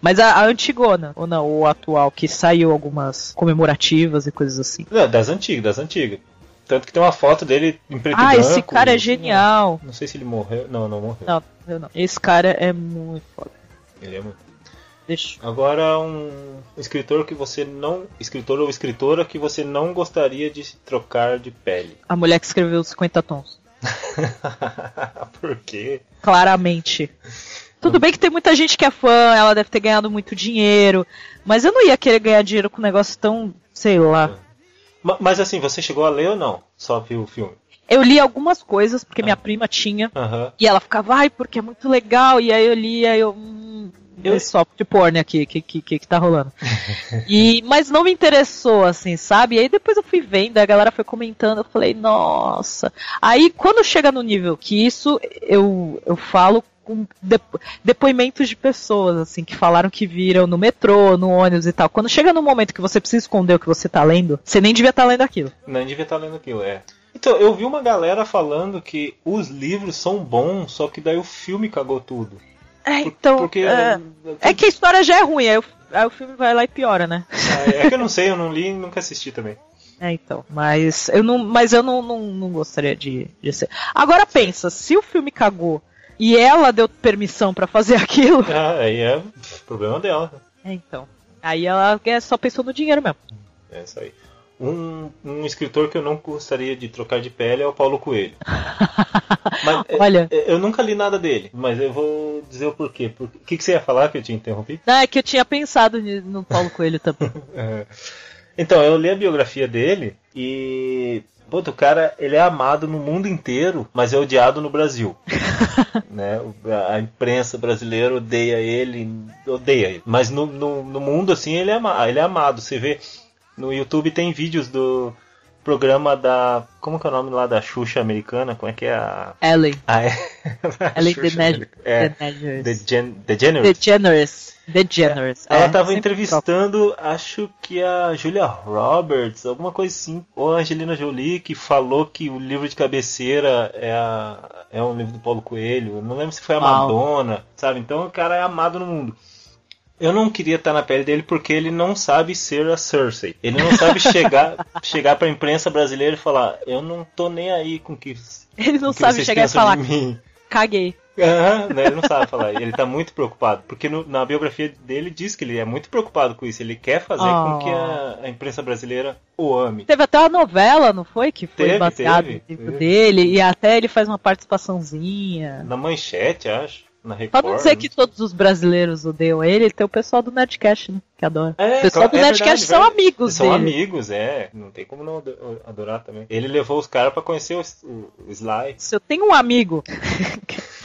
Mas a, a antigona, ou não, o atual, que saiu algumas comemorativas e coisas assim. Não, das antigas, das antigas. Tanto que tem uma foto dele em preto Ah, esse cara é genial. Não sei se ele morreu. Não, não morreu. Não, não. Esse cara é muito foda. Ele é muito Deixa. Agora um escritor que você não. Escritor ou escritora que você não gostaria de se trocar de pele. A mulher que escreveu os 50 tons. [laughs] Por quê? Claramente. Tudo bem que tem muita gente que é fã, ela deve ter ganhado muito dinheiro, mas eu não ia querer ganhar dinheiro com um negócio tão, sei lá. Ma- Mas assim, você chegou a ler ou não? Só viu o filme? Eu li algumas coisas, porque minha prima tinha, Aham. e ela ficava, ai, porque é muito legal, e aí eu li, aí eu. hum, Eu- esse soft porn aqui, que, que, que, que tá rolando. [laughs] E, mas não me interessou, assim, sabe? E aí depois eu fui vendo, a galera foi comentando, eu falei, nossa. Aí quando chega no nível que isso, eu, eu falo com depo- depoimentos de pessoas, assim, que falaram que viram no metrô, no ônibus e tal. Quando chega no momento que você precisa esconder o que você tá lendo, você nem devia estar lendo aquilo. Não devia estar lendo aquilo, é. Então, eu vi uma galera falando que os livros são bons, só que daí o filme cagou tudo. É, então. Porque. é, é que a história já é ruim, aí o, aí o filme vai lá e piora, né? É que eu não sei, eu não li e nunca assisti também. [laughs] É, então. Mas eu não, mas eu não, não, não gostaria de, de ser. Agora pensa, se o filme cagou e ela deu permissão pra fazer [laughs] aquilo. Ah, aí é problema dela. É, então. Aí ela é, só pensou no dinheiro mesmo. É isso aí. Um, um escritor que eu não gostaria de trocar de pele é o Paulo Coelho. [laughs] Mas, é, Olha. é, eu nunca li nada dele, mas eu vou dizer o porquê. Por- O que, que você ia falar que eu te interrompi? Não, é que eu tinha pensado no Paulo Coelho também. [laughs] É. Então, eu li a biografia dele e. Puta, o cara, ele é amado no mundo inteiro, mas é odiado no Brasil. [laughs] né? A imprensa brasileira odeia ele, odeia ele. Mas no, no, no mundo, assim, ele é, ele é amado. Você vê, no YouTube tem vídeos do programa da... Como que é o nome lá da Xuxa americana? Como é que é a... Ellen. a Ellen DeGeneres. americana. É, DeGeneres. Degen- DeGeneres. DeGeneres. DeGeneres. Ela É, tava sempre entrevistando, acho que a Julia Roberts, alguma coisa assim, ou a Angelina Jolie, que falou que o livro de cabeceira é, a- é um livro do Paulo Coelho. Eu não lembro se foi a. Madonna, sabe? Então o cara é amado no mundo. Eu não queria estar na pele dele porque ele não sabe ser a Cersei. Ele não sabe chegar, [laughs] chegar pra imprensa brasileira e falar: Eu não tô nem aí com o que, Ele não com que sabe chegar e falar, caguei. Aham, né, ele não sabe [laughs] falar. Ele tá muito preocupado. Porque no- na biografia dele diz que ele é muito preocupado com isso. Ele quer fazer com Oh. que a, a imprensa brasileira o ame. Teve até uma novela, não foi? Que foi teve, no livro teve. dele. E até ele faz uma participaçãozinha. Na manchete, acho. Na Pra Record. não dizer que todos os brasileiros odeiam ele, tem o pessoal do Nerdcast, né? Que adora. É, o pessoal do é Nerdcast verdade, são amigos São dele. amigos, é. Não tem como não ado- adorar também. Ele levou os caras pra conhecer o, o, o Sly. Se eu tenho um amigo [laughs]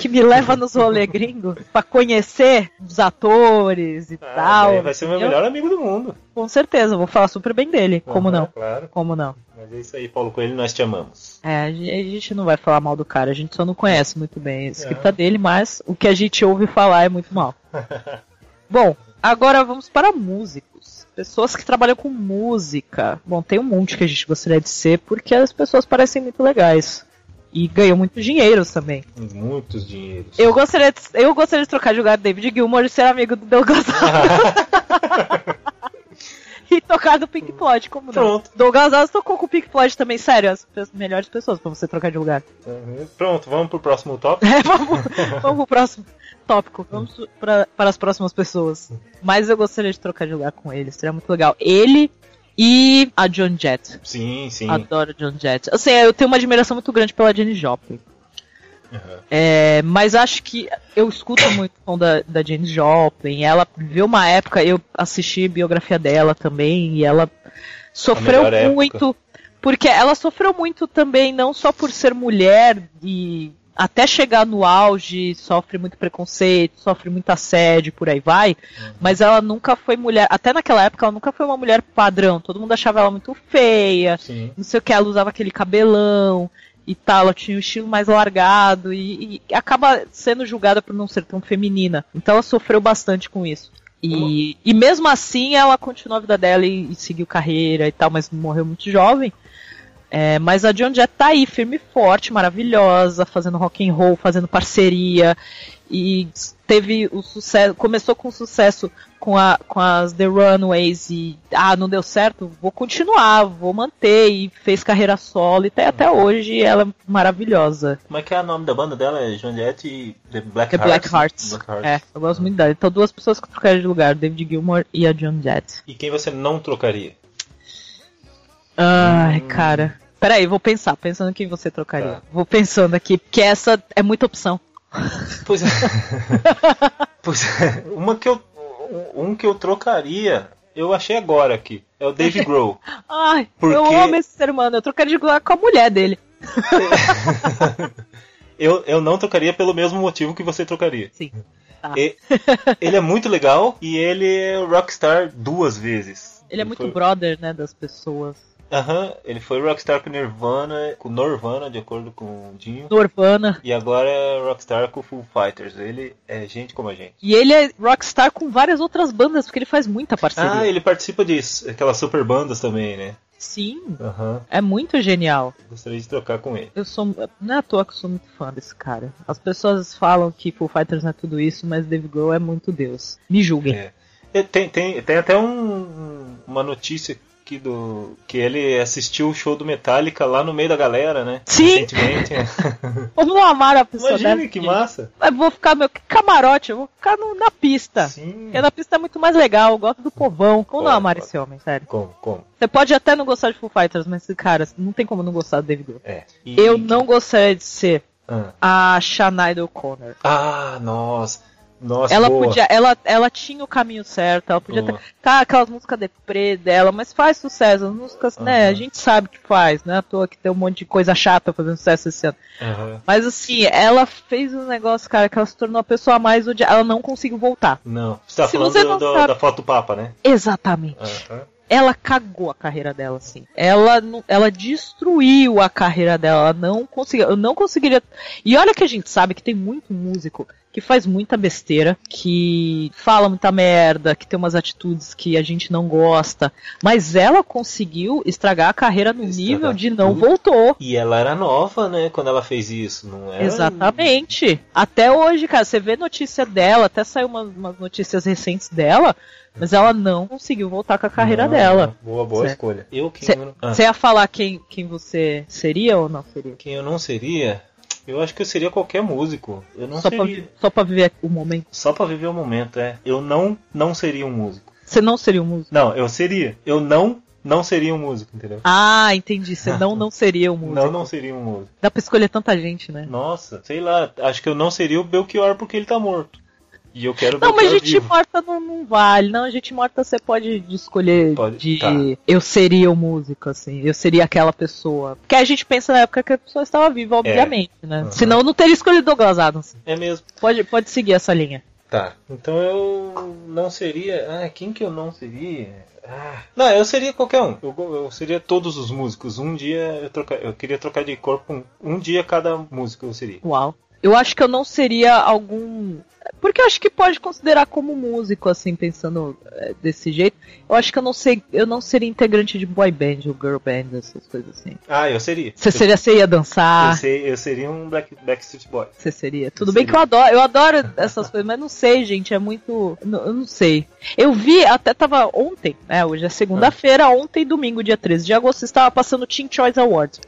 que me leva nos rolê gringo pra conhecer os atores e Ah, tal. daí vai ser o meu melhor amigo do mundo. Com certeza, vou falar super bem dele. Como não? Claro. Como não? Mas é isso aí, Paulo Coelho, nós te amamos. É, a gente não vai falar mal do cara, a gente só não conhece muito bem a escrita É. dele, mas o que a gente ouve falar é muito mal. [laughs] Bom, agora vamos para músicos. Pessoas que trabalham com música. Bom, tem um monte que a gente gostaria de ser porque as pessoas parecem muito legais. E ganham muito dinheiro também. Muitos dinheiros. Eu gostaria de, eu gostaria de trocar de lugar David Gilmour e ser amigo do Douglas Adams. [laughs] e tocar do Pink Floyd, como não? Pronto. Douglas Adams tocou com o Pink Floyd também, sério, as pe- melhores pessoas pra você trocar de lugar. Uhum. Pronto, vamos pro próximo tópico. [laughs] É, vamos, vamos pro próximo tópico. Vamos pra, para as próximas pessoas. Mas eu gostaria de trocar de lugar com ele, seria muito legal. Ele e a John Jett. Sim, sim. Adoro John Jett. Assim, eu tenho uma admiração muito grande pela Jenny Joplin. Uhum. É, mas acho que eu escuto [coughs] muito o som da, da Jane Joplin. Ela viveu uma época, eu assisti a biografia dela também, e ela sofreu melhor época. muito. Porque ela sofreu muito também, não só por ser mulher e até chegar no auge, sofre muito preconceito, sofre muito assédio, por aí vai. Mas ela nunca foi mulher, até naquela época ela nunca foi uma mulher padrão. Todo mundo achava ela muito feia, Sim. não sei o que, ela usava aquele cabelão e tal, ela tinha um estilo mais largado e, e acaba sendo julgada por não ser tão feminina. Então ela sofreu bastante com isso. E, e mesmo assim ela continuou a vida dela e, e seguiu carreira e tal, mas morreu muito jovem. É, mas a John Jett tá aí, firme e forte, maravilhosa, fazendo rock and roll, fazendo parceria e teve o sucesso, começou com sucesso com, a, com as The Runaways e ah, não deu certo, vou continuar, vou manter e fez carreira solo e tá até hoje ela é maravilhosa. Como é que é o nome da banda dela? É Joan Jett e The Black The Hearts? Black Hearts. Black Hearts. É, eu gosto muito dela. Então duas pessoas que trocaram de lugar, David Gilmour e a John Jett. E quem você não trocaria? Ai, cara. Peraí, vou pensar, pensando em quem você trocaria. Tá. Vou pensando aqui, porque essa é muita opção. Pois é. [laughs] pois é. Uma que eu. Um que eu trocaria, eu achei agora aqui. É o Dave Grohl. [laughs] Ai, Porque- eu amo esse ser humano. Eu trocaria de lugar com a mulher dele. [laughs] Eu, eu não trocaria pelo mesmo motivo que você trocaria. Sim. Tá. E- ele é muito legal e ele é rockstar duas vezes. Ele é muito foi... brother, né, das pessoas. Aham, ele foi rockstar com Nirvana, com Norvana, de acordo com o Dinho. Norvana. E agora é rockstar com Full Fighters. Ele é gente como a gente. E ele é rockstar com várias outras bandas, porque ele faz muita parceria. Ah, ele participa disso, aquelas super bandas também, né? Sim, Aham, é muito genial. gostaria de trocar com ele. Eu sou. Não é à toa que eu sou muito fã desse cara. As pessoas falam que Full Fighters não é tudo isso, mas Dave Grohl é muito Deus. Me julguem. É. E Tem, tem, tem até um- uma notícia aqui do. que ele assistiu o show do Metallica lá no meio da galera, né? Sim. Recentemente. [laughs] Como não amar a pessoa Imagina dessa, que massa! Eu vou ficar, meu, camarote, eu vou ficar no- na pista. Sim. Porque na pista é muito mais legal, eu gosto do povão. Como não amar pode. esse homem, sério? Como? Como? Você pode até não gostar de Full Fighters, mas, cara, não tem como não gostar do David Grohl. É. E- Eu não gostaria de ser Ah, a Shania O'Connor. Ah, nossa. Nossa, Ela boa. podia, ela, ela tinha o caminho certo, ela podia Boa. ter tá, aquelas músicas deprê dela, mas faz sucesso, as músicas, né, Aham. a gente sabe que faz, né, à toa que tem um monte de coisa chata fazendo sucesso esse ano. Aham. Mas assim, ela fez um negócio, cara, que ela se tornou a pessoa mais odiada, ela não conseguiu voltar. Não. Você tá Se falando você do- sabe- da foto do Papa, né? Exatamente. Aham. Ela cagou a carreira dela, assim. Ela, ela destruiu a carreira dela. Ela não conseguiu. Eu não conseguiria. E olha que a gente sabe que tem muito músico que faz muita besteira, que fala muita merda, que tem umas atitudes que a gente não gosta. Mas ela conseguiu estragar a carreira no Estragar nível de não tudo. voltou. E ela era nova, né, quando ela fez isso, não era? Exatamente. Até hoje, cara, você vê notícia dela, até saiu umas, umas notícias recentes dela, mas ela não conseguiu voltar com a carreira Não, dela. Boa, boa Certo. escolha. Eu quem, Cê- eu não... Ah, Você ia falar quem, quem você seria ou não seria? quem eu não seria? Eu acho que eu seria qualquer músico. Eu não Só pra, seria. vi- só pra viver o momento. Só pra viver o momento, é. Eu não não seria um músico. Você não seria um músico. Não, eu seria. Eu não não seria um músico, entendeu? Ah, entendi. Você não, [laughs] não seria um músico. Não, não seria um músico. Dá pra escolher tanta gente, né? Nossa, sei lá, acho que eu não seria o Belchior porque ele tá morto. E eu quero Não, mas gente vivo. morta não, não vale. Não, gente morta você pode escolher Pode, de tá. eu seria o músico, assim. Eu seria aquela pessoa. Porque a gente pensa na época que a pessoa estava viva, obviamente, né? Uhum. Senão eu não teria escolhido Douglas Adams. É mesmo. Pode, pode seguir essa linha. Tá. Então eu não seria. Ah, quem que eu não seria? Ah. Não, eu seria qualquer um. Eu, eu seria todos os músicos. Um dia eu, troca... eu queria trocar de corpo. Um, um dia cada músico eu seria. Uau. Eu acho que eu não seria algum. Porque eu acho que pode considerar como músico, assim, pensando é, desse jeito. Eu acho que eu não sei. Eu não seria integrante de boy band ou girl band, essas coisas assim. Ah, eu seria. Você seria, você ia Eu, dançar. sei- eu seria um Black, Backstreet Boy. Você seria. Tudo Eu bem que eu adoro, eu adoro essas coisas, mas não sei, gente, é muito. não- Eu não sei. Eu vi, até tava ontem, né? Hoje é segunda-feira, ontem, domingo, dia 13 de agosto, estava passando Teen Choice Awards.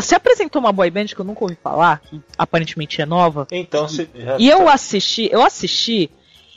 Se apresentou uma boy band que eu nunca ouvi falar, que aparentemente é nova. Então, você já E eu assisti, eu assisti,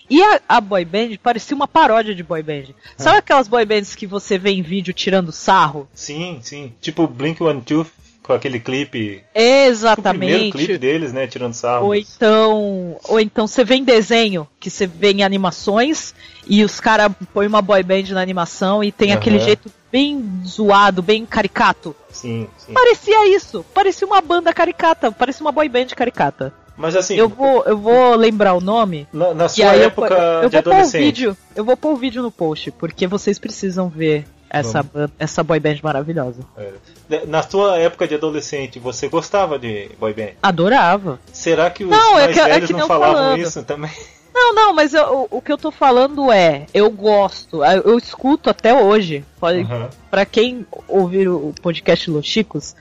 e a, a boy band parecia uma paródia de boy band. Sabe aquelas boy bands que você vê em vídeo tirando sarro? Sim, sim. Tipo Blink One Two com aquele clipe. O primeiro clipe Exatamente. deles, né? Tirando sarro. Ou então, ou então você vê em desenho, que você vê em animações, e os caras põem uma boy band na animação e tem Aham. aquele jeito bem zoado, bem caricato. Sim, sim. Parecia isso, parecia uma banda caricata, parecia uma boy band caricata. Mas assim, Eu vou, eu vou lembrar o nome. na, na sua aí eu, época eu de vou pôr o adolescente. vídeo, eu vou pôr o vídeo no post, porque vocês precisam ver essa, ban- essa boy band maravilhosa. É. Na sua época de adolescente, você gostava de boy band? Adorava. Será que os Não, é mais que- é velhos que não não falavam falando. isso também? [laughs] Não, não, mas eu- o, o que eu tô falando é, eu gosto, eu, eu escuto até hoje. Pode, Aham. Pra quem ouvir o podcast Los Chicos,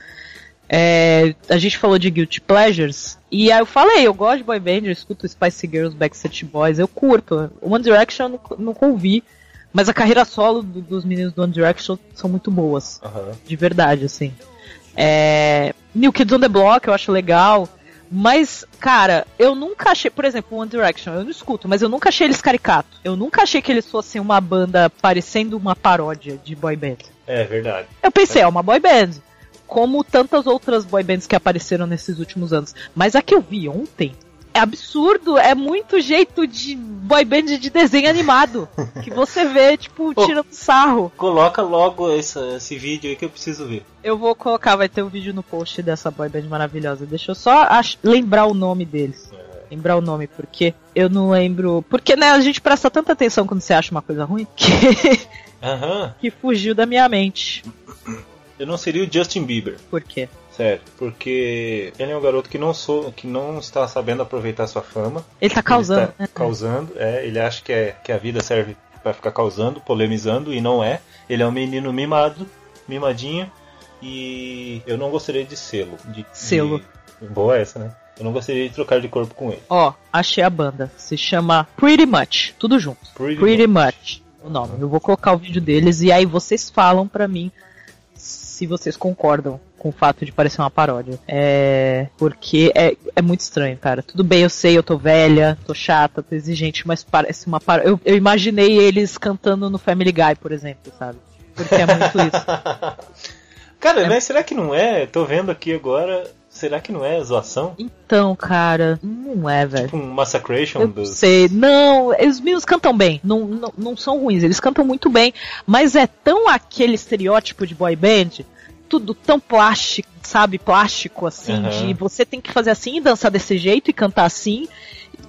é, a gente falou de Guilty Pleasures. E aí eu falei, eu gosto de boy band, eu escuto Spice Girls, Backstreet Boys, eu curto. One Direction eu nunca, nunca ouvi, mas a carreira solo do- dos meninos do One Direction são muito boas, de verdade, assim. É, New Kids on the Block eu acho legal. Mas, cara, eu nunca achei, por exemplo, One Direction, eu não escuto, mas eu nunca achei eles caricato. Eu nunca achei que eles fossem uma banda parecendo uma paródia de boy band. É verdade. Eu pensei, é uma boy band. Como tantas outras boy bands que apareceram nesses últimos anos. Mas a que eu vi ontem é absurdo. É muito jeito de boy band de desenho animado. que você vê, tipo, [laughs] tirando sarro. Coloca logo essa- esse vídeo aí que eu preciso ver. Eu vou colocar, vai ter um vídeo no post dessa boy band maravilhosa. Deixa eu só lembrar o nome deles. lembrar o nome, porque eu não lembro. Porque, né, a gente presta tanta atenção quando você acha uma coisa ruim que, Aham. que fugiu da minha mente. Eu não seria o Justin Bieber. Por quê? Sério, porque ele é um garoto que não sou, que não está sabendo aproveitar sua fama. Ele tá causando, Ele está né? causando, é. Ele acha que, é, que a vida serve para ficar causando, polemizando, e não é. Ele é um menino mimado, mimadinho, e eu não gostaria de sê-lo. De, Sê-lo. de- Boa essa, né? Eu não gostaria de trocar de corpo com ele. Ó, achei a banda. Se chama Pretty Much. Tudo junto. Pretty Pretty Much. O nome. Eu vou colocar o vídeo deles e aí vocês falam pra mim se vocês concordam com o fato de parecer uma paródia. É. Porque é, é muito estranho, cara. Tudo bem, eu sei, eu tô velha, tô chata, tô exigente, mas parece uma paródia. Eu, eu imaginei eles cantando no Family Guy, por exemplo, sabe? Porque é muito isso. [laughs] Cara, É. mas será que não é? Tô vendo aqui agora. Será que não é zoação? Então, cara, não é, velho. Tipo um Massacration Eu dos. sei, não, os meninos cantam bem, não, não, não são ruins, eles cantam muito bem, mas é tão aquele estereótipo de boy band, tudo tão plástico, sabe, plástico assim, Aham. de você tem que fazer assim e dançar desse jeito e cantar assim,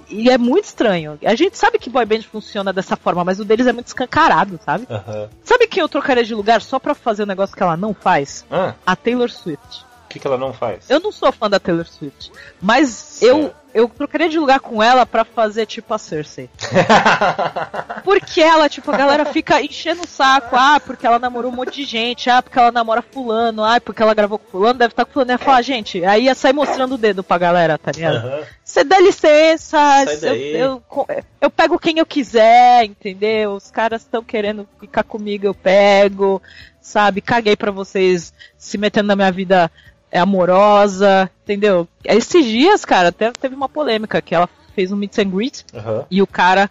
e é muito estranho. A gente sabe que boy band funciona dessa forma, mas o deles é muito escancarado, sabe? Aham. Sabe quem eu trocaria de lugar só pra fazer o negócio que ela não faz? Ah, A Taylor Swift. o que, que ela não faz? Eu não sou fã da Taylor Swift, mas Certo. eu, eu trocaria de lugar com ela pra fazer tipo a Cersei. [laughs] Porque ela, tipo, a galera fica enchendo o saco, ah, porque ela namorou um monte de gente, ah, porque ela namora fulano, ah, porque ela gravou com fulano, deve estar com fulano, ia falar, gente, aí ia sair mostrando o dedo pra galera, tá ligado? Você dá licença, eu, eu, eu pego quem eu quiser, entendeu? Os caras estão querendo ficar comigo, eu pego, sabe? Caguei pra vocês se metendo na minha vida é, amorosa, entendeu? Esses dias, cara, até teve uma polêmica que ela fez um meet and greet Aham. e o cara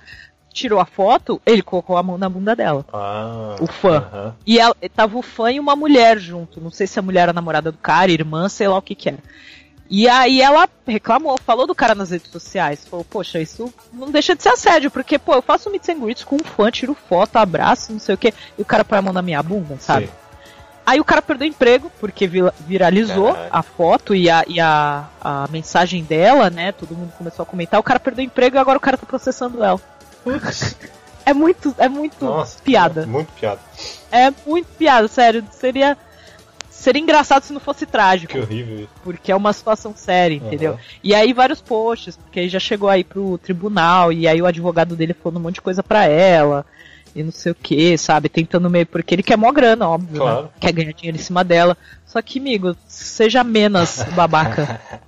tirou a foto, ele colocou a mão na bunda dela. Ah, O fã. aham. E ela, tava o fã e uma mulher junto. Não sei se a mulher era namorada do cara, irmã, sei lá o que que era. E aí ela reclamou, falou do cara nas redes sociais. Falou, poxa, isso não deixa de ser assédio, porque, pô, eu faço meet and greets com um fã, tiro foto, abraço, não sei o que, e o cara põe a mão na minha bunda, sabe? Sim. Aí o cara perdeu emprego, porque vi- viralizou Caralho. a foto e, a, e a, a mensagem dela, né? Todo mundo começou a comentar. O cara perdeu emprego e agora o cara tá processando ela. É muito, é muito Nossa, piada. Muito piada. É muito piada, sério. Seria, seria engraçado se não fosse trágico. Que horrível isso. Porque é uma situação séria, entendeu? Aham. E aí vários posts, porque aí já chegou aí pro tribunal, e aí o advogado dele falando um monte de coisa pra ela, e não sei o que, sabe? Tentando meio. Porque ele quer mó grana, óbvio. Claro. Né? Quer ganhar dinheiro em cima dela. Só que, amigo, seja menos babaca. [laughs]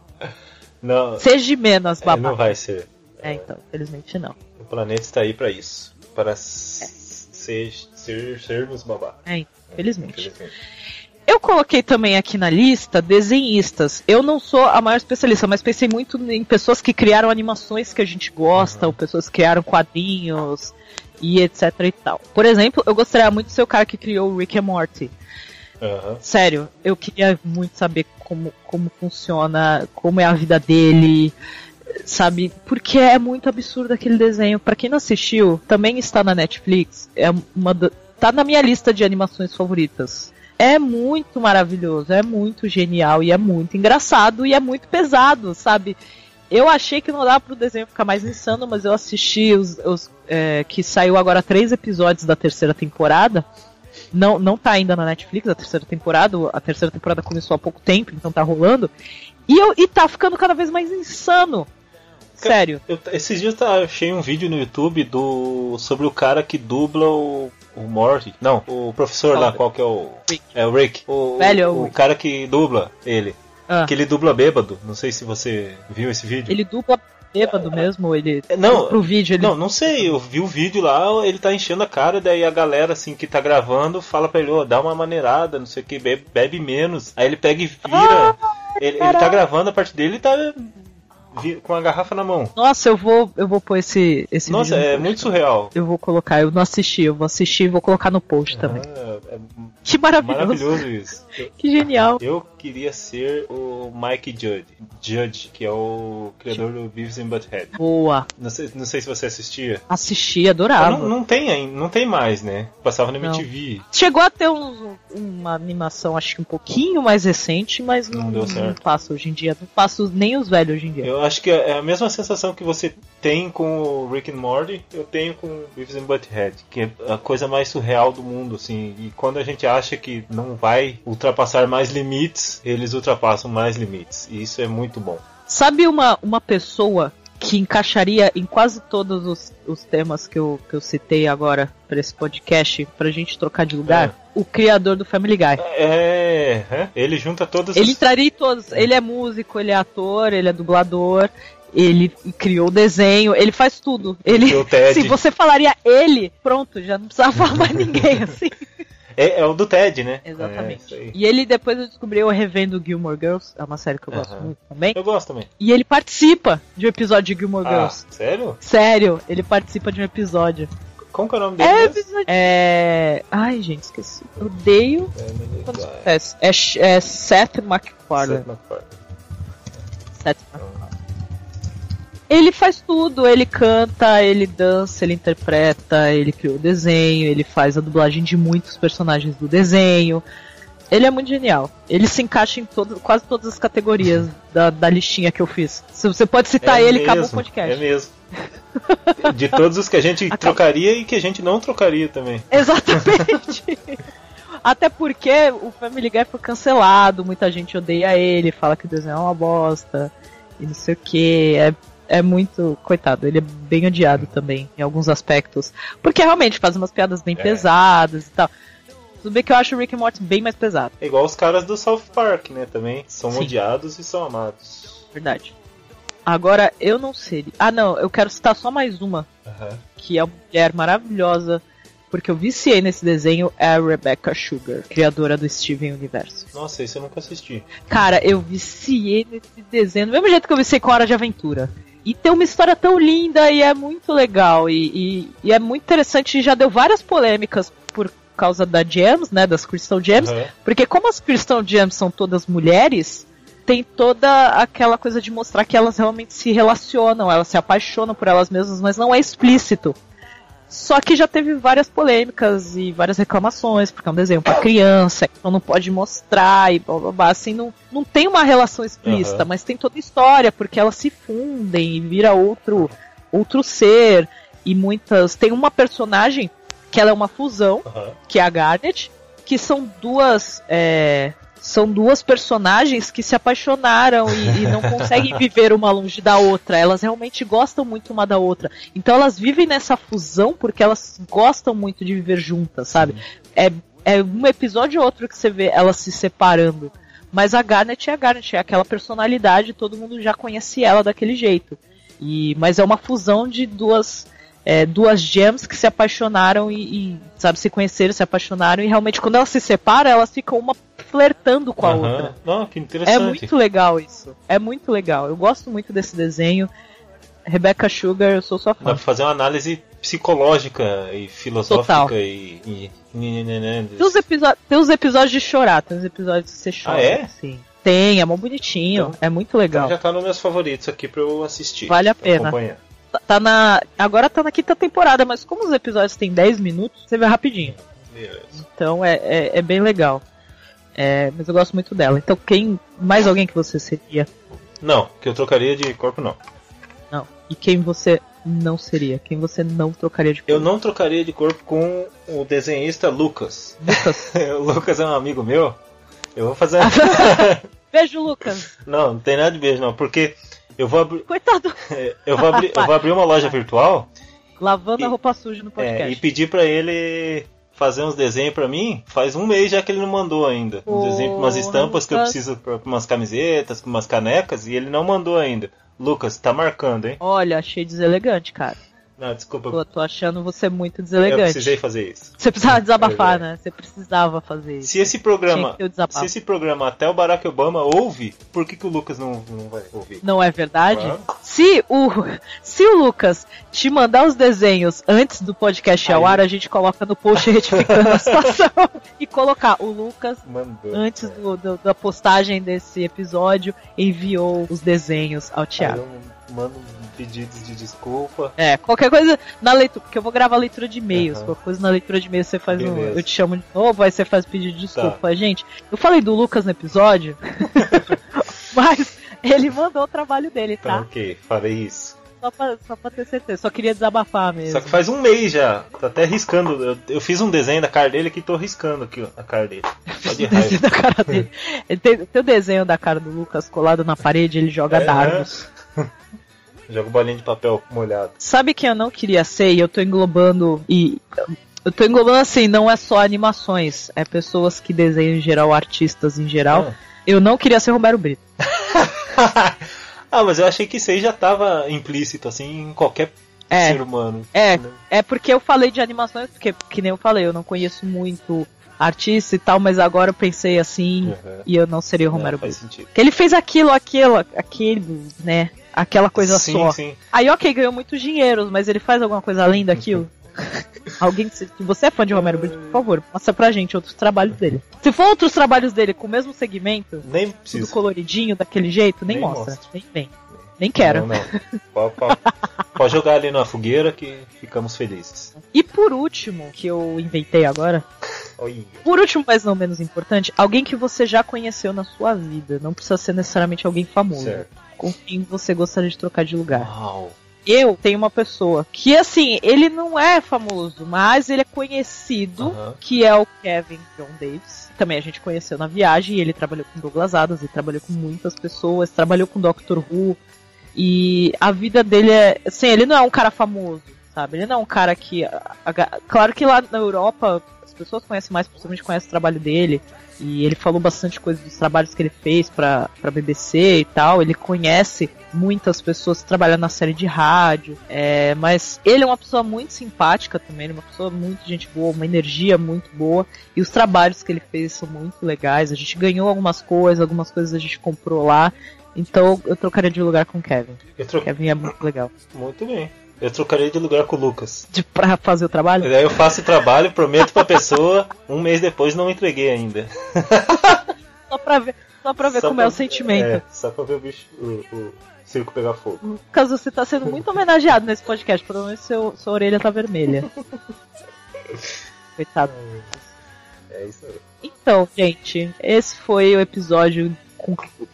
Não, seja menos é, babaca. não vai ser. É, então, felizmente não. O planeta está aí pra isso. Para ser, ser, sermos babá. É, infelizmente. Infelizmente. Eu coloquei também aqui na lista desenhistas. Eu não sou a maior especialista, mas pensei muito em pessoas que criaram animações que a gente gosta, ou pessoas que criaram quadrinhos e etc e tal. Por exemplo, eu gostaria muito de ser o cara que criou o Rick and Morty. Aham. Sério, eu queria muito saber como, como funciona, como é a vida dele, sabe? Porque é muito absurdo aquele desenho. Pra quem não assistiu, também está na Netflix. É uma da- tá na minha lista de animações favoritas. É muito maravilhoso, é muito genial e é muito engraçado e é muito pesado, sabe? Eu achei que não dava pro desenho ficar mais insano, mas eu assisti os, os, é, que saiu agora três episódios da terceira temporada. Não, não tá ainda na Netflix a terceira temporada. A terceira temporada começou há pouco tempo, então tá rolando. E, eu, e tá ficando cada vez mais insano. Sério. Eu, esses dias eu achei um vídeo no YouTube do sobre o cara que dubla o, o Morty. Não, o professor Qual? lá, qual que é o. Rick. É o Rick. O, Velho, é o o Rick. cara que dubla ele. Ah, Que ele dubla bêbado. Não sei se você viu esse vídeo. ele dupla bêbado mesmo, ele. Não, pro vídeo, ele. Não, não sei, eu vi o vídeo lá, ele tá enchendo a cara, daí a galera assim que tá gravando fala pra ele, ô, dá uma maneirada, não sei o que, bebe, bebe menos. Aí ele pega e vira. ele, ele tá gravando a parte dele e tá com a garrafa na mão. Nossa, eu vou, eu vou pôr esse, esse Nossa, é post muito também. surreal. Eu vou colocar, eu não assisti, eu vou assistir e vou colocar no post também. Ah, é Que maravilhoso. maravilhoso isso. Que genial. Eu queria ser o Mike Judge, Judge que é o criador do Beavis and Butthead. Boa. Não sei, não sei se você assistia. Assisti, adorava. Não, não tem ainda, não tem mais, né? Passava no Não. MTV. Chegou a ter um- uma animação, acho que um pouquinho mais recente, mas não, Não deu certo. não passa hoje em dia. Não passa nem os velhos hoje em dia. Eu acho que é a mesma sensação que você tem com o Rick and Morty, eu tenho com o Beavis and Butthead, que é a coisa mais surreal do mundo, assim. E quando a gente acha que não vai ultrapassar mais limites, eles ultrapassam mais limites. E isso é muito bom. Sabe uma, uma pessoa que encaixaria em quase todos os, os temas que eu, que eu citei agora para esse podcast, pra gente trocar de lugar? O criador do Family Guy. É, é, ele junta todos Ele os... entraria em todos. Ele é músico, ele é ator, ele é dublador, ele criou o desenho, ele faz tudo. Ele, criou o Ted. [laughs] se você falaria ele, pronto, já não precisava falar mais ninguém [laughs] assim. É, é o do Ted, né? É, Exatamente. aí. e ele depois eu descobri eu revendo Gilmore Girls, é uma série que eu gosto muito também. Eu gosto também. E ele participa de um episódio de Gilmore Ah, Girls. sério? Sério, ele participa de um episódio. Como que é o nome dele? É, episódio. É. Ai, gente, esqueci. Odeio. É, Sh- é Seth MacFarlane. Seth MacFarlane. Seth MacFarlane. Ele faz tudo, ele canta, ele dança, ele interpreta, ele criou o desenho, ele faz a dublagem de muitos personagens do desenho. Ele é muito genial. Ele se encaixa em todo, quase todas as categorias [laughs] da, da listinha que eu fiz. Se você pode citar É ele, acabou o mesmo, podcast. É mesmo. De todos os que a gente [laughs] Acabou. trocaria e que a gente não trocaria também. Exatamente. [laughs] Até porque o Family Guy foi cancelado, muita gente odeia ele, fala que o desenho é uma bosta e não sei o que. É, é muito. Coitado, ele é bem odiado também em alguns aspectos. Porque realmente faz umas piadas bem É. pesadas e tal. Tudo bem que eu acho o Rick and Morty bem mais pesado, É igual os caras do South Park, né? Também são Sim. odiados e são amados. verdade. Agora, eu não sei. Ah, não, eu quero citar só mais uma, Aham. que é uma mulher maravilhosa, porque eu viciei nesse desenho, é a Rebecca Sugar, criadora do Steven Universo. Nossa, isso eu nunca assisti. Cara, eu viciei nesse desenho, do mesmo jeito que eu viciei com Hora de Aventura. E tem uma história tão linda e é muito legal. E, e- e é muito interessante. e Já deu várias polêmicas por causa da Gems, né? Das Crystal Gems. Aham. Porque como as Crystal Gems são todas mulheres, tem toda aquela coisa de mostrar que elas realmente se relacionam, elas se apaixonam por elas mesmas, mas não é explícito. Só que já teve várias polêmicas e várias reclamações, porque é um desenho pra criança, então não pode mostrar e blá blá blá. Assim, não, não tem uma relação explícita, Aham. mas tem toda a história, porque elas se fundem e vira outro, outro ser. E muitas. Tem uma personagem que ela é uma fusão, Aham. que é a Garnet, que são duas. é, são duas personagens que se apaixonaram e, e não conseguem [laughs] viver uma longe da outra. Elas realmente gostam muito uma da outra. Então elas vivem nessa fusão porque elas gostam muito de viver juntas, sabe? É, é um episódio ou outro que você vê elas se separando. Mas a Garnet é a Garnet, é aquela personalidade, todo mundo já conhece ela daquele jeito. E, mas é uma fusão de duas é, duas gems que se apaixonaram e, e, sabe, se conheceram, se apaixonaram, e realmente quando elas se separam, elas ficam uma flertando com a Aham. outra. Não, que É interessante. muito legal isso. É muito legal. Eu gosto muito desse desenho. Rebecca Sugar, eu sou sua Dá fã. pra fazer uma análise psicológica e filosófica Total. e. e, Tem os, tem os episódios de chorar, tem os episódios que você chora. Ah, é? Sim. Tem, é mó bonitinho. Então- é muito Então legal. já tá nos meus favoritos aqui pra eu assistir. Vale a pena. acompanhar. Tá- Tá na. Agora tá na quinta temporada, mas como os episódios têm 10 minutos, você vê rapidinho. Beleza. Então é, é, é bem legal. É, mas eu gosto muito dela. Então quem. Mais alguém que você seria? Não, que eu trocaria de corpo não. Não. E quem você não seria? Quem você não trocaria de Eu corpo? não trocaria de corpo com o desenhista Lucas. Lucas. o [laughs] Lucas é um amigo meu. Eu vou fazer. [laughs] Beijo, Lucas. não, não tem nada de beijo não, porque eu vou abrir. Coitado. Eu vou abrir, eu vou abrir uma loja virtual Lavando E- a roupa suja no é, podcast. e pedir pra ele fazer uns desenhos pra mim. Faz um mês já que ele não mandou ainda. Um desenho com umas estampas que eu preciso pra pra umas camisetas, com umas canecas e ele não mandou ainda. Lucas, tá marcando, hein? Olha, achei deselegante, cara. Não, desculpa. Tô, tô achando você muito Eu deselegante. precisei fazer isso. Você precisava desabafar, É. né? Você precisava fazer isso. Se esse programa. Se esse programa até o Barack Obama ouve, por que, que o Lucas não, não vai ouvir? Não é verdade? Se o, se o Lucas te mandar os desenhos antes do podcast ao Aí. ar, a gente coloca no post retificando a [laughs] situação e colocar o Lucas. Mandou. Antes do- do- da postagem desse episódio, enviou os desenhos ao Aí Thiago. eu mando pedidos de desculpa. É, qualquer coisa na leitura, porque eu vou gravar a leitura de e-mails. Aham. Qualquer coisa na leitura de e-mails você faz um. Eu te chamo de novo, aí você faz pedido de desculpa. Tá. Gente, eu falei do Lucas no episódio, [laughs] mas ele mandou o trabalho dele, Tá, tá? ok, farei isso. Só pra, só pra ter certeza. Só queria desabafar mesmo. Só que faz um mês já. Tá até riscando. Eu, eu fiz um desenho da cara dele que tô riscando aqui a cara dele. [laughs] Só de o desenho da cara dele. Tem, tem o desenho da cara do Lucas colado na parede, ele joga É, dardos. [laughs] Joga bolinha de papel molhado. Sabe quem eu não queria ser e eu tô englobando e eu tô englobando assim, não é só animações, é pessoas que desenham em geral, artistas em geral. Eu não queria ser Romero Brito. [laughs] ah, mas eu achei que isso aí já tava implícito, assim, em qualquer É. ser humano. É, Né? é porque eu falei de animações, porque que nem eu falei, eu não conheço muito artista e tal, mas agora eu pensei assim Uhum. e eu não seria o Romero Brito. Porque ele fez aquilo, aquilo, aquele, né? Aquela coisa sim, só. Sim, Aí, ok, ganhou muitos dinheiros, mas ele faz alguma coisa além daquilo? [laughs] Alguém, se se você é fã de Romero Brito, por favor, mostra pra gente outros trabalhos dele. Se for outros trabalhos dele com o mesmo segmento, Nem tudo coloridinho, daquele jeito, nem, Nem mostra. mostra. Nem vem. Nem quero. Não, não. Pode, pode- pode jogar ali na fogueira que ficamos felizes. E por último, que eu inventei agora, Por último, mas não menos importante, alguém que você já conheceu na sua vida. Não precisa ser necessariamente alguém famoso. Certo. Com quem você gostaria de trocar de lugar. Uau. Eu tenho uma pessoa que, assim, ele não é famoso, mas ele é conhecido, que é o Kevin John Davis. Também a gente conheceu na viagem, ele trabalhou com Douglas Adams, e trabalhou com muitas pessoas, trabalhou com Doctor Who, e a vida dele é, assim, ele não é um cara famoso, sabe? Ele não é um cara que, claro que lá na Europa as pessoas conhecem mais, principalmente conhecem o trabalho dele, e ele falou bastante coisa dos trabalhos que ele fez pra, pra BBC e tal. Ele conhece muitas pessoas que trabalham na série de rádio. É, mas ele é uma pessoa muito simpática também, ele é uma pessoa muito gente boa, uma energia muito boa. E os trabalhos que ele fez são muito legais. A gente ganhou algumas coisas, algumas coisas a gente comprou lá. Então eu trocaria de lugar com o Kevin. Tro... Kevin é muito legal. Muito bem. Eu trocaria de lugar com o Lucas. De, pra fazer o trabalho? Daí eu faço o trabalho, prometo pra pessoa, um mês depois não entreguei ainda. Só pra ver, só pra ver Só como é pra- o sentimento. É, só pra ver o bicho, o, o circo pegar fogo. Lucas, você tá sendo muito homenageado nesse podcast. Provavelmente seu, sua orelha tá vermelha. [laughs] Coitado. É isso aí. Então, gente, esse foi o episódio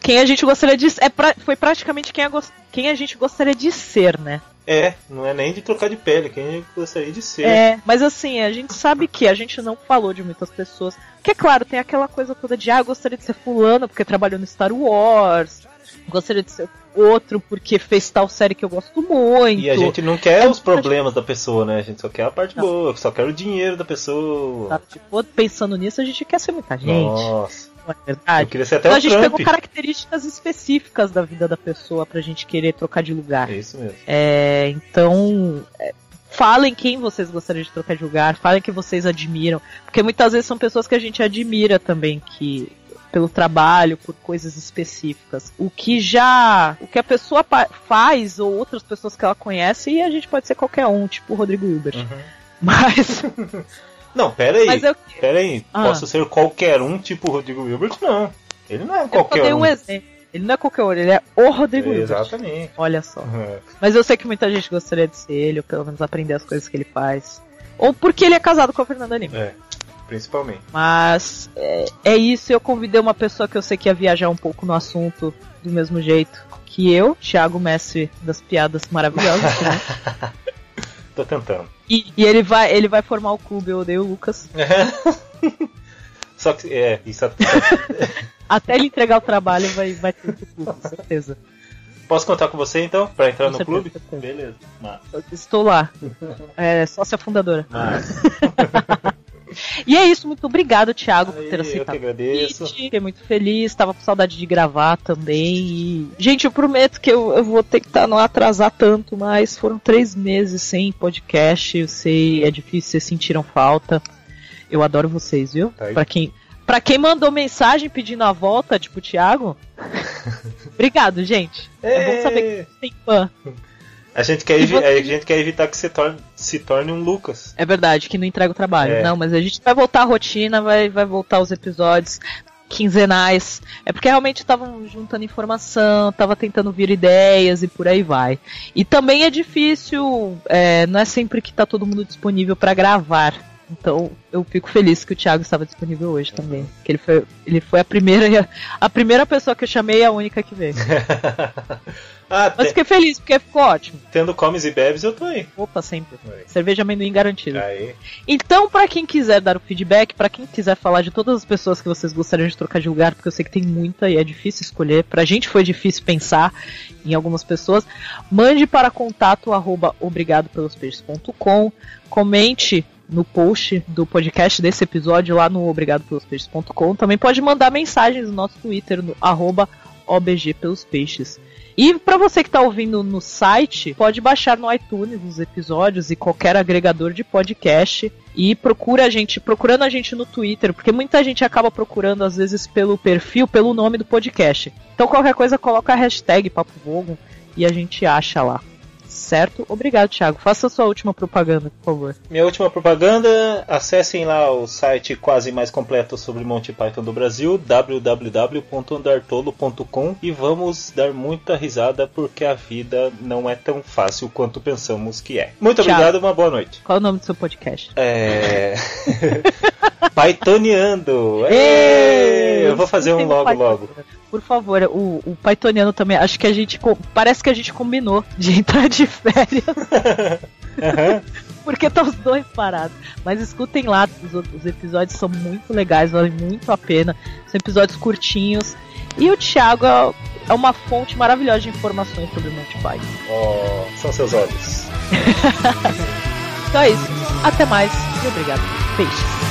quem a gente gostaria de é pra- foi praticamente quem a, quem a gente gostaria de ser, né? É, não é nem de trocar de pele, quem gostaria de ser. É, mas assim, a gente sabe que a gente não falou de muitas pessoas. Que é claro, tem aquela coisa toda de ah, gostaria de ser fulano porque trabalhou no Star Wars. Gostaria de ser outro porque fez tal série que eu gosto muito. E a gente não quer É os problemas da pessoa, né? A gente só quer a parte Não. boa, só quer o dinheiro da pessoa. Sabe? Tipo, pensando nisso, a gente quer ser muita gente. Nossa, Não é eu verdade? queria ser até Então o a gente Trump. pegou características específicas da vida da pessoa pra gente querer trocar de lugar. É isso mesmo. É, então, é, falem quem vocês gostariam de trocar de lugar, falem que vocês admiram, porque muitas vezes são pessoas que a gente admira também, que pelo trabalho, por coisas específicas. O que já, o que a pessoa faz ou outras pessoas que ela conhece, e a gente pode ser qualquer um, tipo o Rodrigo Hilbert. Uhum. Mas, [laughs] Não, pera aí. eu, Pera aí. Ah. Posso ser qualquer um, tipo o Rodrigo Wilbert? Não. Ele não é eu qualquer dei um. um exemplo. Ele não é qualquer um, ele é o Rodrigo Hilbert. Exatamente. Olha só. Uhum. Mas eu sei que muita gente gostaria de ser ele, ou pelo menos aprender as coisas que ele faz. Ou porque ele é casado com a Fernanda Lima. É, principalmente. Mas é, é isso, eu convidei uma pessoa que eu sei que ia viajar um pouco no assunto do mesmo jeito que eu, Thiago Messi das piadas maravilhosas, né? [laughs] Tô tentando. E, e ele vai ele vai formar o clube, eu odeio o Lucas. [laughs] Só que, é, isso [laughs] Até ele entregar o trabalho vai, vai ter outro clube, certeza. Posso contar com você então, pra entrar Com no certeza, clube? Beleza. Mas, estou lá. [laughs] É, sócia fundadora. mas. E é isso, muito obrigado, Thiago, por ter Aí, eu que aceitado. agradeço. Fiquei muito feliz, tava com saudade de gravar também. E... Gente, eu prometo que eu, eu vou tentar não atrasar tanto, mas foram três meses sem podcast. Eu sei, é difícil, vocês sentiram falta. Eu adoro vocês, viu? Tá aí. Pra quem, pra quem mandou mensagem pedindo a volta, tipo o Thiago. [laughs] Obrigado, gente. É bom saber que tem fã. [laughs] A gente, quer você- a gente quer evitar que se torne, se torne um Lucas. É verdade, que não entrega o trabalho. É. Não, mas a gente vai voltar à rotina, vai, vai voltar os episódios quinzenais. É porque realmente estavam juntando informação, tava tentando vir ideias e por aí vai. E também é difícil, é, não é sempre que tá todo mundo disponível para gravar. Então eu fico feliz que o Thiago estava disponível hoje também. Que ele foi, ele foi a primeira [laughs] a primeira pessoa que eu chamei e a única que veio. [laughs] ah, Mas fiquei feliz, porque ficou ótimo. tendo comes e bebes, eu tô aí. Opa, sempre. Aí. Cerveja amendoim garantido. Aí. Então, pra quem quiser dar o feedback, pra quem quiser falar de todas as pessoas que vocês gostariam de trocar de lugar, porque eu sei que tem muita e é difícil escolher. Pra gente foi difícil pensar em algumas pessoas. Mande para contato arroba obrigadopelospeixes.com. Comente no post do podcast desse episódio lá no obrigadopelospeixes.com. Também pode mandar mensagens no nosso Twitter no arroba OBG pelos peixes. E para você que está ouvindo no site, pode baixar no iTunes os episódios e qualquer agregador de podcast e procura a gente, procurando a gente no Twitter, porque muita gente acaba procurando às vezes pelo perfil, pelo nome do podcast. Então qualquer coisa coloca a hashtag Papo Vogon e a gente acha lá. Certo? Obrigado, Thiago. Faça sua última propaganda, por favor. Minha última propaganda, acessem lá o site quase mais completo sobre Monty Python do Brasil, www.andartolo.com e vamos dar muita risada porque a vida não é tão fácil quanto pensamos que é. Muito Tchau. obrigado, uma boa noite. Qual é o nome do seu podcast? É... [laughs] Paitoneando! Ê! Eu vou fazer um logo logo. Por favor, o, o Pythoniano também. Acho que a gente. Parece que a gente combinou de [laughs] entrar de férias. [laughs] Porque tá os dois parados. Mas escutem lá, os, outros- os episódios são muito legais, valem muito a pena. São episódios curtinhos. E o Thiago é, é uma fonte maravilhosa de informações sobre o Monty Python. Oh, são seus olhos. [laughs] Então é isso. Até mais e obrigado. Peixes.